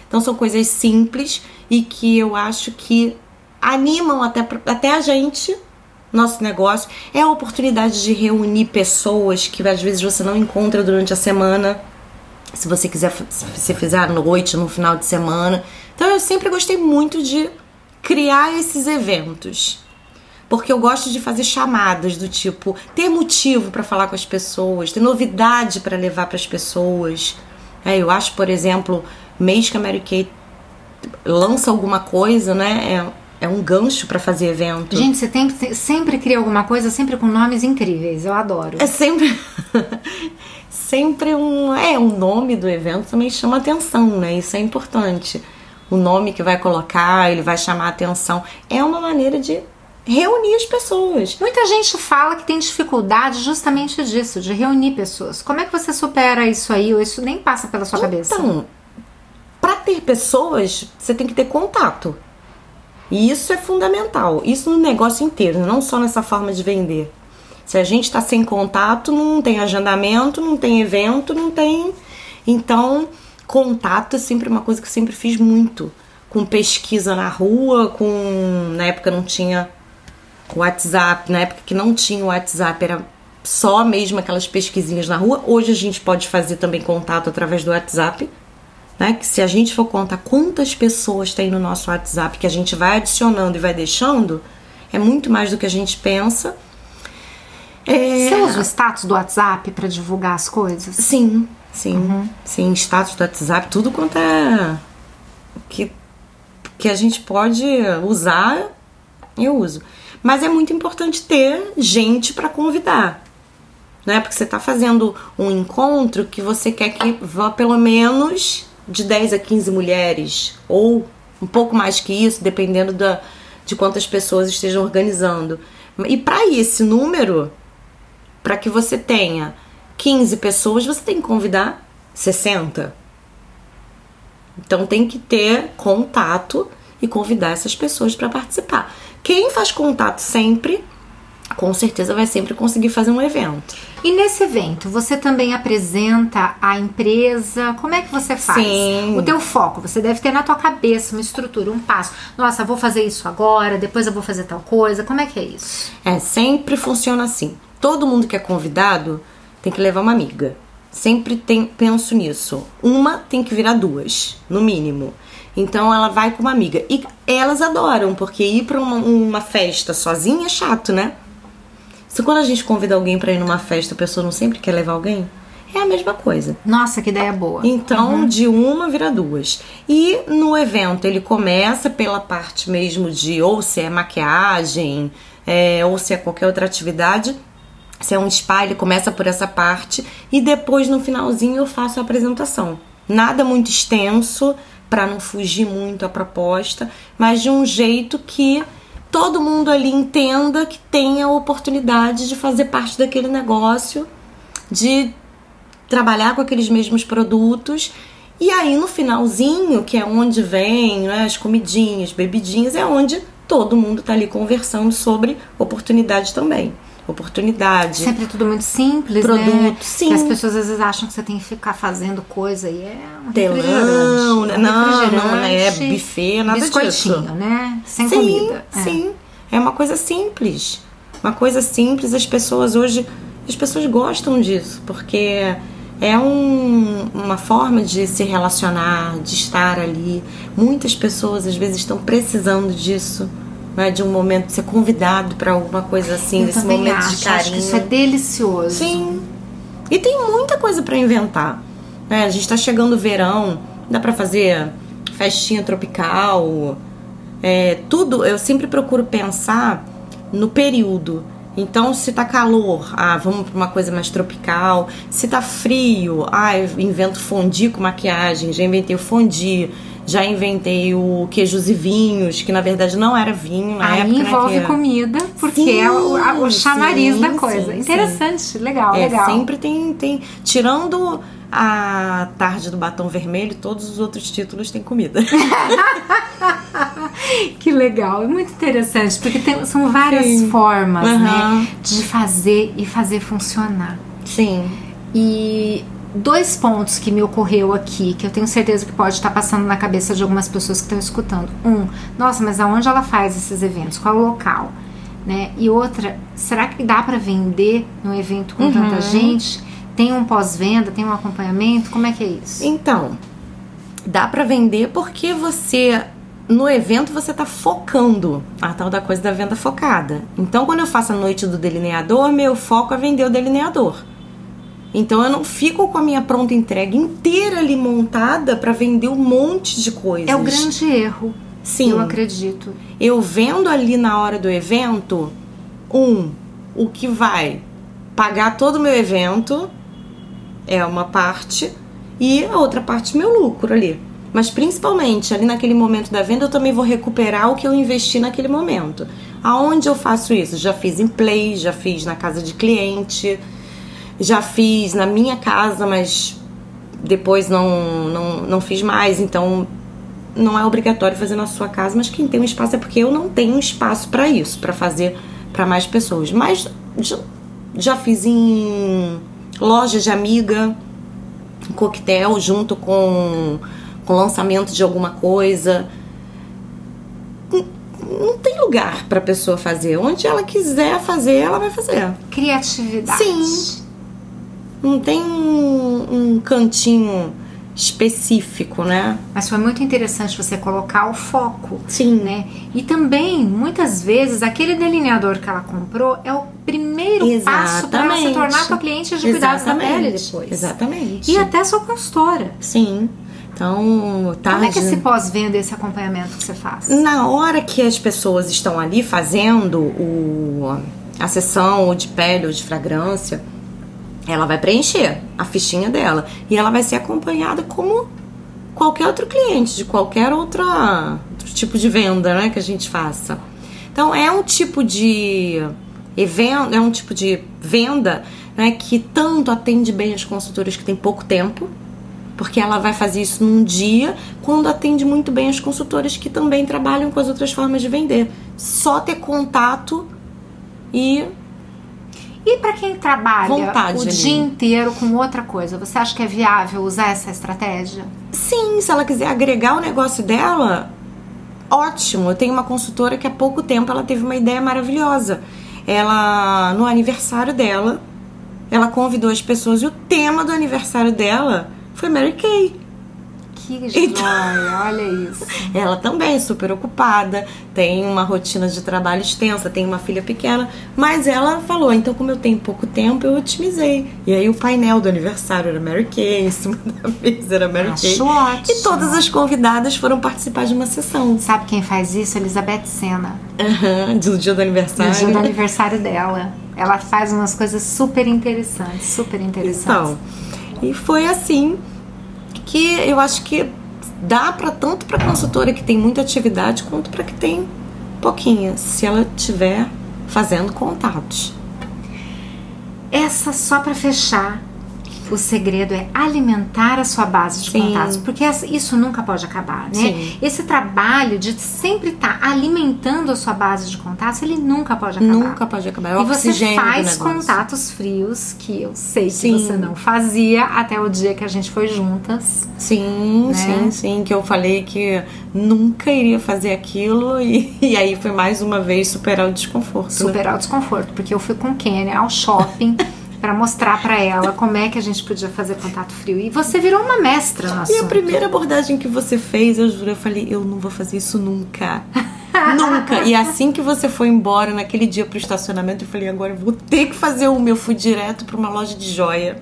B: Então são coisas simples e que eu acho que animam até, até a gente, nosso negócio. É a oportunidade de reunir pessoas que às vezes você não encontra durante a semana. Se você quiser, se fizer à noite, no final de semana. Então eu sempre gostei muito de criar esses eventos porque eu gosto de fazer chamadas do tipo ter motivo para falar com as pessoas, ter novidade para levar para as pessoas. É, eu acho, por exemplo, mês que a Mary Kay lança alguma coisa, né? É, é um gancho para fazer evento.
A: Gente, você tem, sempre cria alguma coisa, sempre com nomes incríveis. Eu adoro.
B: É sempre. sempre um. É, o nome do evento também chama atenção, né? Isso é importante. O nome que vai colocar, ele vai chamar atenção. É uma maneira de reunir as pessoas.
A: Muita gente fala que tem dificuldade justamente disso, de reunir pessoas. Como é que você supera isso aí? Ou isso nem passa pela sua
B: então,
A: cabeça?
B: Então, para ter pessoas, você tem que ter contato. E isso é fundamental. Isso no negócio inteiro, não só nessa forma de vender. Se a gente está sem contato, não tem agendamento, não tem evento, não tem. Então, contato é sempre uma coisa que eu sempre fiz muito. Com pesquisa na rua, com. Na época não tinha WhatsApp, na época que não tinha WhatsApp, era só mesmo aquelas pesquisinhas na rua. Hoje a gente pode fazer também contato através do WhatsApp. Né? Que se a gente for contar quantas pessoas tem no nosso WhatsApp que a gente vai adicionando e vai deixando, é muito mais do que a gente pensa.
A: É... Você usa o status do WhatsApp para divulgar as coisas?
B: Sim, sim, uhum. sim. Status do WhatsApp, tudo quanto é que, que a gente pode usar, eu uso. Mas é muito importante ter gente para convidar. Né? Porque você está fazendo um encontro que você quer que vá pelo menos de 10 a 15 mulheres, ou um pouco mais que isso, dependendo da, de quantas pessoas estejam organizando. E para esse número, para que você tenha 15 pessoas, você tem que convidar 60. Então tem que ter contato e convidar essas pessoas para participar. Quem faz contato sempre, com certeza vai sempre conseguir fazer um evento.
A: E nesse evento, você também apresenta a empresa? Como é que você faz?
B: Sim.
A: O teu foco, você deve ter na tua cabeça uma estrutura, um passo. Nossa, vou fazer isso agora, depois eu vou fazer tal coisa. Como é que é isso?
B: É, sempre funciona assim. Todo mundo que é convidado tem que levar uma amiga. Sempre tem, penso nisso. Uma tem que virar duas, no mínimo. Então ela vai com uma amiga. E elas adoram, porque ir pra uma, uma festa sozinha é chato, né? Se quando a gente convida alguém para ir numa festa, a pessoa não sempre quer levar alguém, é a mesma coisa.
A: Nossa, que ideia boa.
B: Então, uhum. de uma vira duas. E no evento, ele começa pela parte mesmo de ou se é maquiagem, é, ou se é qualquer outra atividade. Se é um spa, ele começa por essa parte. E depois, no finalzinho, eu faço a apresentação. Nada muito extenso, para não fugir muito à proposta, mas de um jeito que todo mundo ali entenda que tem a oportunidade de fazer parte daquele negócio, de trabalhar com aqueles mesmos produtos. E aí no finalzinho, que é onde vem né, as comidinhas, bebidinhas, é onde todo mundo está ali conversando sobre oportunidades também oportunidade.
A: Sempre tudo muito simples,
B: produto,
A: né?
B: sim.
A: Que as pessoas às vezes acham que você tem que ficar fazendo coisa e é um
B: Telão,
A: né?
B: não, não é buffet, nada
A: biscoitinho,
B: disso.
A: né? Sem
B: sim,
A: comida.
B: É. Sim, é uma coisa simples. Uma coisa simples, as pessoas hoje, as pessoas gostam disso, porque é um, uma forma de se relacionar, de estar ali. Muitas pessoas às vezes estão precisando disso né, de um momento de ser convidado para alguma coisa assim,
A: Eu
B: desse momento
A: acho,
B: de carinho.
A: Acho que isso é delicioso.
B: Sim. E tem muita coisa para inventar. Né? A gente está chegando o verão, dá para fazer festinha tropical, é, tudo. Eu sempre procuro pensar no período. Então, se tá calor, ah, vamos para uma coisa mais tropical. Se tá frio, ah, invento fondue com maquiagem, já inventei o fondue já inventei o queijos e vinhos, que na verdade não era vinho na
A: Aí
B: época.
A: Né, envolve
B: né,
A: comida, porque sim, é o, a, o chamariz sim, da coisa. Sim, Interessante, legal,
B: é,
A: legal.
B: Sempre tem, tem. Tirando a tarde do batom vermelho, todos os outros títulos têm comida.
A: que legal, é muito interessante, porque tem, são várias formas, uhum. né, de fazer e fazer funcionar.
B: Sim.
A: E dois pontos que me ocorreu aqui, que eu tenho certeza que pode estar passando na cabeça de algumas pessoas que estão escutando. Um, nossa, mas aonde ela faz esses eventos? Qual o local? Né? E outra, será que dá para vender num evento com uhum. tanta gente? Tem um pós-venda, tem um acompanhamento? Como é que é isso?
B: Então, dá para vender porque você no evento você está focando a tal da coisa da venda focada. Então, quando eu faço a noite do delineador, meu foco é vender o delineador. Então eu não fico com a minha pronta entrega inteira ali montada para vender um monte de coisas.
A: É o grande erro.
B: Sim.
A: Eu acredito.
B: Eu vendo ali na hora do evento, um, o que vai pagar todo o meu evento é uma parte e a outra parte meu lucro ali. Mas principalmente ali naquele momento da venda eu também vou recuperar o que eu investi naquele momento. Aonde eu faço isso? Já fiz em play, já fiz na casa de cliente já fiz na minha casa, mas depois não, não, não fiz mais, então não é obrigatório fazer na sua casa, mas quem tem um espaço é porque eu não tenho espaço para isso, para fazer para mais pessoas. Mas já fiz em loja de amiga, um coquetel junto com, com lançamento de alguma coisa. Não, não tem lugar para pessoa fazer. Onde ela quiser fazer, ela vai fazer.
A: Criatividade.
B: Sim. Não tem um, um cantinho específico, né?
A: Mas foi muito interessante você colocar o foco.
B: Sim.
A: Né? E também, muitas vezes, aquele delineador que ela comprou é o primeiro passo para ela se tornar tua cliente de cuidados da pele depois.
B: Exatamente.
A: E até sua consultora.
B: Sim. Então, tá.
A: Como é que é esse pós-venda, esse acompanhamento que você faz?
B: Na hora que as pessoas estão ali fazendo o, a sessão de pele ou de fragrância, ela vai preencher a fichinha dela e ela vai ser acompanhada como qualquer outro cliente de qualquer outra, outro tipo de venda, né, que a gente faça. Então é um tipo de evento, é um tipo de venda, né, que tanto atende bem as consultoras que têm pouco tempo, porque ela vai fazer isso num dia, quando atende muito bem as consultoras que também trabalham com as outras formas de vender. Só ter contato e
A: e para quem trabalha
B: Vontade
A: o
B: ali.
A: dia inteiro com outra coisa, você acha que é viável usar essa estratégia?
B: Sim, se ela quiser agregar o negócio dela, ótimo. Eu tenho uma consultora que há pouco tempo ela teve uma ideia maravilhosa. Ela, no aniversário dela, ela convidou as pessoas e o tema do aniversário dela foi Mary Kay.
A: Que joia,
B: Então-
A: olha isso.
B: Ela também é super ocupada, tem uma rotina de trabalho extensa, tem uma filha pequena, mas ela falou: então, como eu tenho pouco tempo, eu otimizei. E aí, o painel do aniversário era Mary Kay, em cima da mesa era Mary Kay.
A: Acho ótimo.
B: E todas as convidadas foram participar de uma sessão
A: Sabe quem faz isso? Elizabeth Senna.
B: Aham, do dia do aniversário.
A: dia do aniversário dela. Ela faz umas coisas super interessantes, super interessantes.
B: Então, e foi assim que eu acho que dá para tanto para consultora que tem muita atividade quanto para que tem pouquinha, se ela tiver fazendo contatos.
A: Essa só para fechar, o segredo é alimentar a sua base de
B: Sim.
A: contatos, porque isso nunca pode acabar, né?
B: Sim.
A: Esse trabalho de sempre estar alimentando a sua base de contatos, ele nunca pode acabar.
B: Nunca pode acabar. É
A: E você faz contatos frios que eu sei que
B: Sim.
A: você não fazia até o dia que a gente foi juntas.
B: Sim,
A: né?
B: sim, sim. Que eu falei que nunca iria fazer aquilo e, e aí foi mais uma vez superar o desconforto. né?
A: Superar o desconforto, porque eu fui com Kenny ao shopping para mostrar para ela como é que a gente podia fazer contato frio. E você virou uma mestra no
B: E a
A: assunto.
B: primeira abordagem que você fez, eu juro, eu falei, eu não vou fazer isso nunca. nunca. E assim que você foi embora naquele dia pro estacionamento, eu falei, agora eu vou ter que fazer o meu. Fui direto pra uma loja de joia.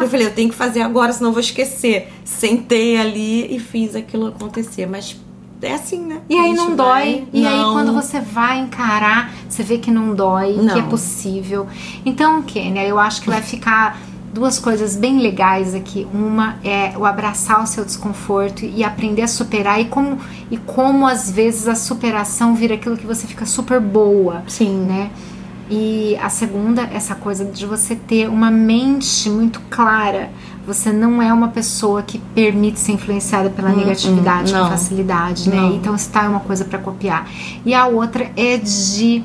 B: Eu falei, eu tenho que fazer agora, senão eu vou esquecer. Sentei ali e fiz aquilo acontecer. Mas é assim, né?
A: E aí não
B: vai-
A: dói. E aí
B: Não.
A: quando você vai encarar, você vê que não dói,
B: Não.
A: que é possível. Então, Kênia, eu acho que vai ficar duas coisas bem legais aqui. Uma é o abraçar o seu desconforto e aprender a superar e como e como às vezes a superação vira aquilo que você fica super boa,
B: Sim.
A: né? E a segunda, essa coisa de você ter uma mente muito clara. Você não é uma pessoa que permite ser influenciada pela negatividade com
B: não.
A: facilidade, né?
B: Não.
A: Então, isso tá é uma coisa para copiar. E a outra é de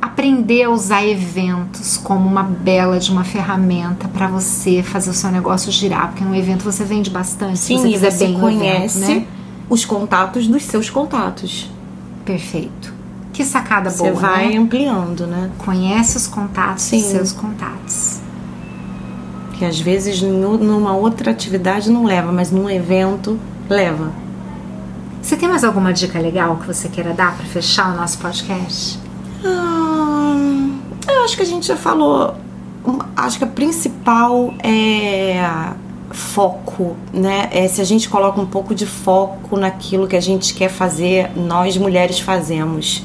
A: aprender a usar eventos como uma bela de uma ferramenta para você fazer o seu negócio girar, porque no evento você vende bastante, se
B: Sim,
A: você
B: e
A: fizer
B: você
A: bem
B: conhece
A: evento, né?
B: os contatos dos seus contatos.
A: Perfeito. Que sacada
B: Você
A: boa,
B: vai
A: né?
B: ampliando, né?
A: Conhece os contatos
B: Sim.
A: dos seus contatos.
B: Que às vezes numa outra atividade não leva, mas num evento leva.
A: Você tem mais alguma dica legal que você queira dar para fechar o nosso podcast?
B: Hum, eu acho que a gente já falou. Acho que a principal é foco, né? É se a gente coloca um pouco de foco naquilo que a gente quer fazer, nós mulheres fazemos.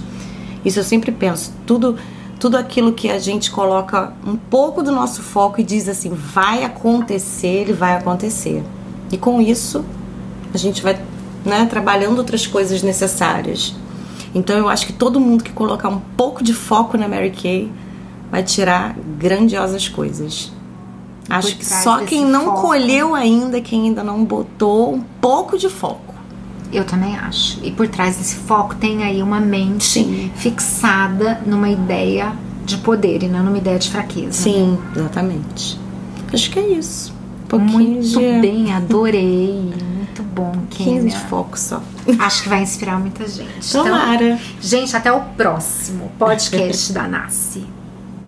B: Isso eu sempre penso. Tudo, tudo aquilo que a gente coloca um pouco do nosso foco e diz assim, vai acontecer, ele vai acontecer. E com isso, a gente vai né, trabalhando outras coisas necessárias. Então eu acho que todo mundo que colocar um pouco de foco na Mary Kay vai tirar grandiosas coisas. Acho que só quem não
A: foco.
B: colheu ainda, quem ainda não botou um pouco de foco.
A: Eu também acho. E por trás desse foco tem aí uma mente
B: Sim.
A: fixada numa ideia de poder e não numa ideia de fraqueza.
B: Sim, exatamente. Acho que é isso. Um pouquinho
A: Muito
B: de,
A: bem, adorei. Muito bom,
B: 15
A: Kênia.
B: de foco só.
A: Acho que vai inspirar muita gente. Então,
B: Tomara.
A: gente, até o próximo podcast da Nasce.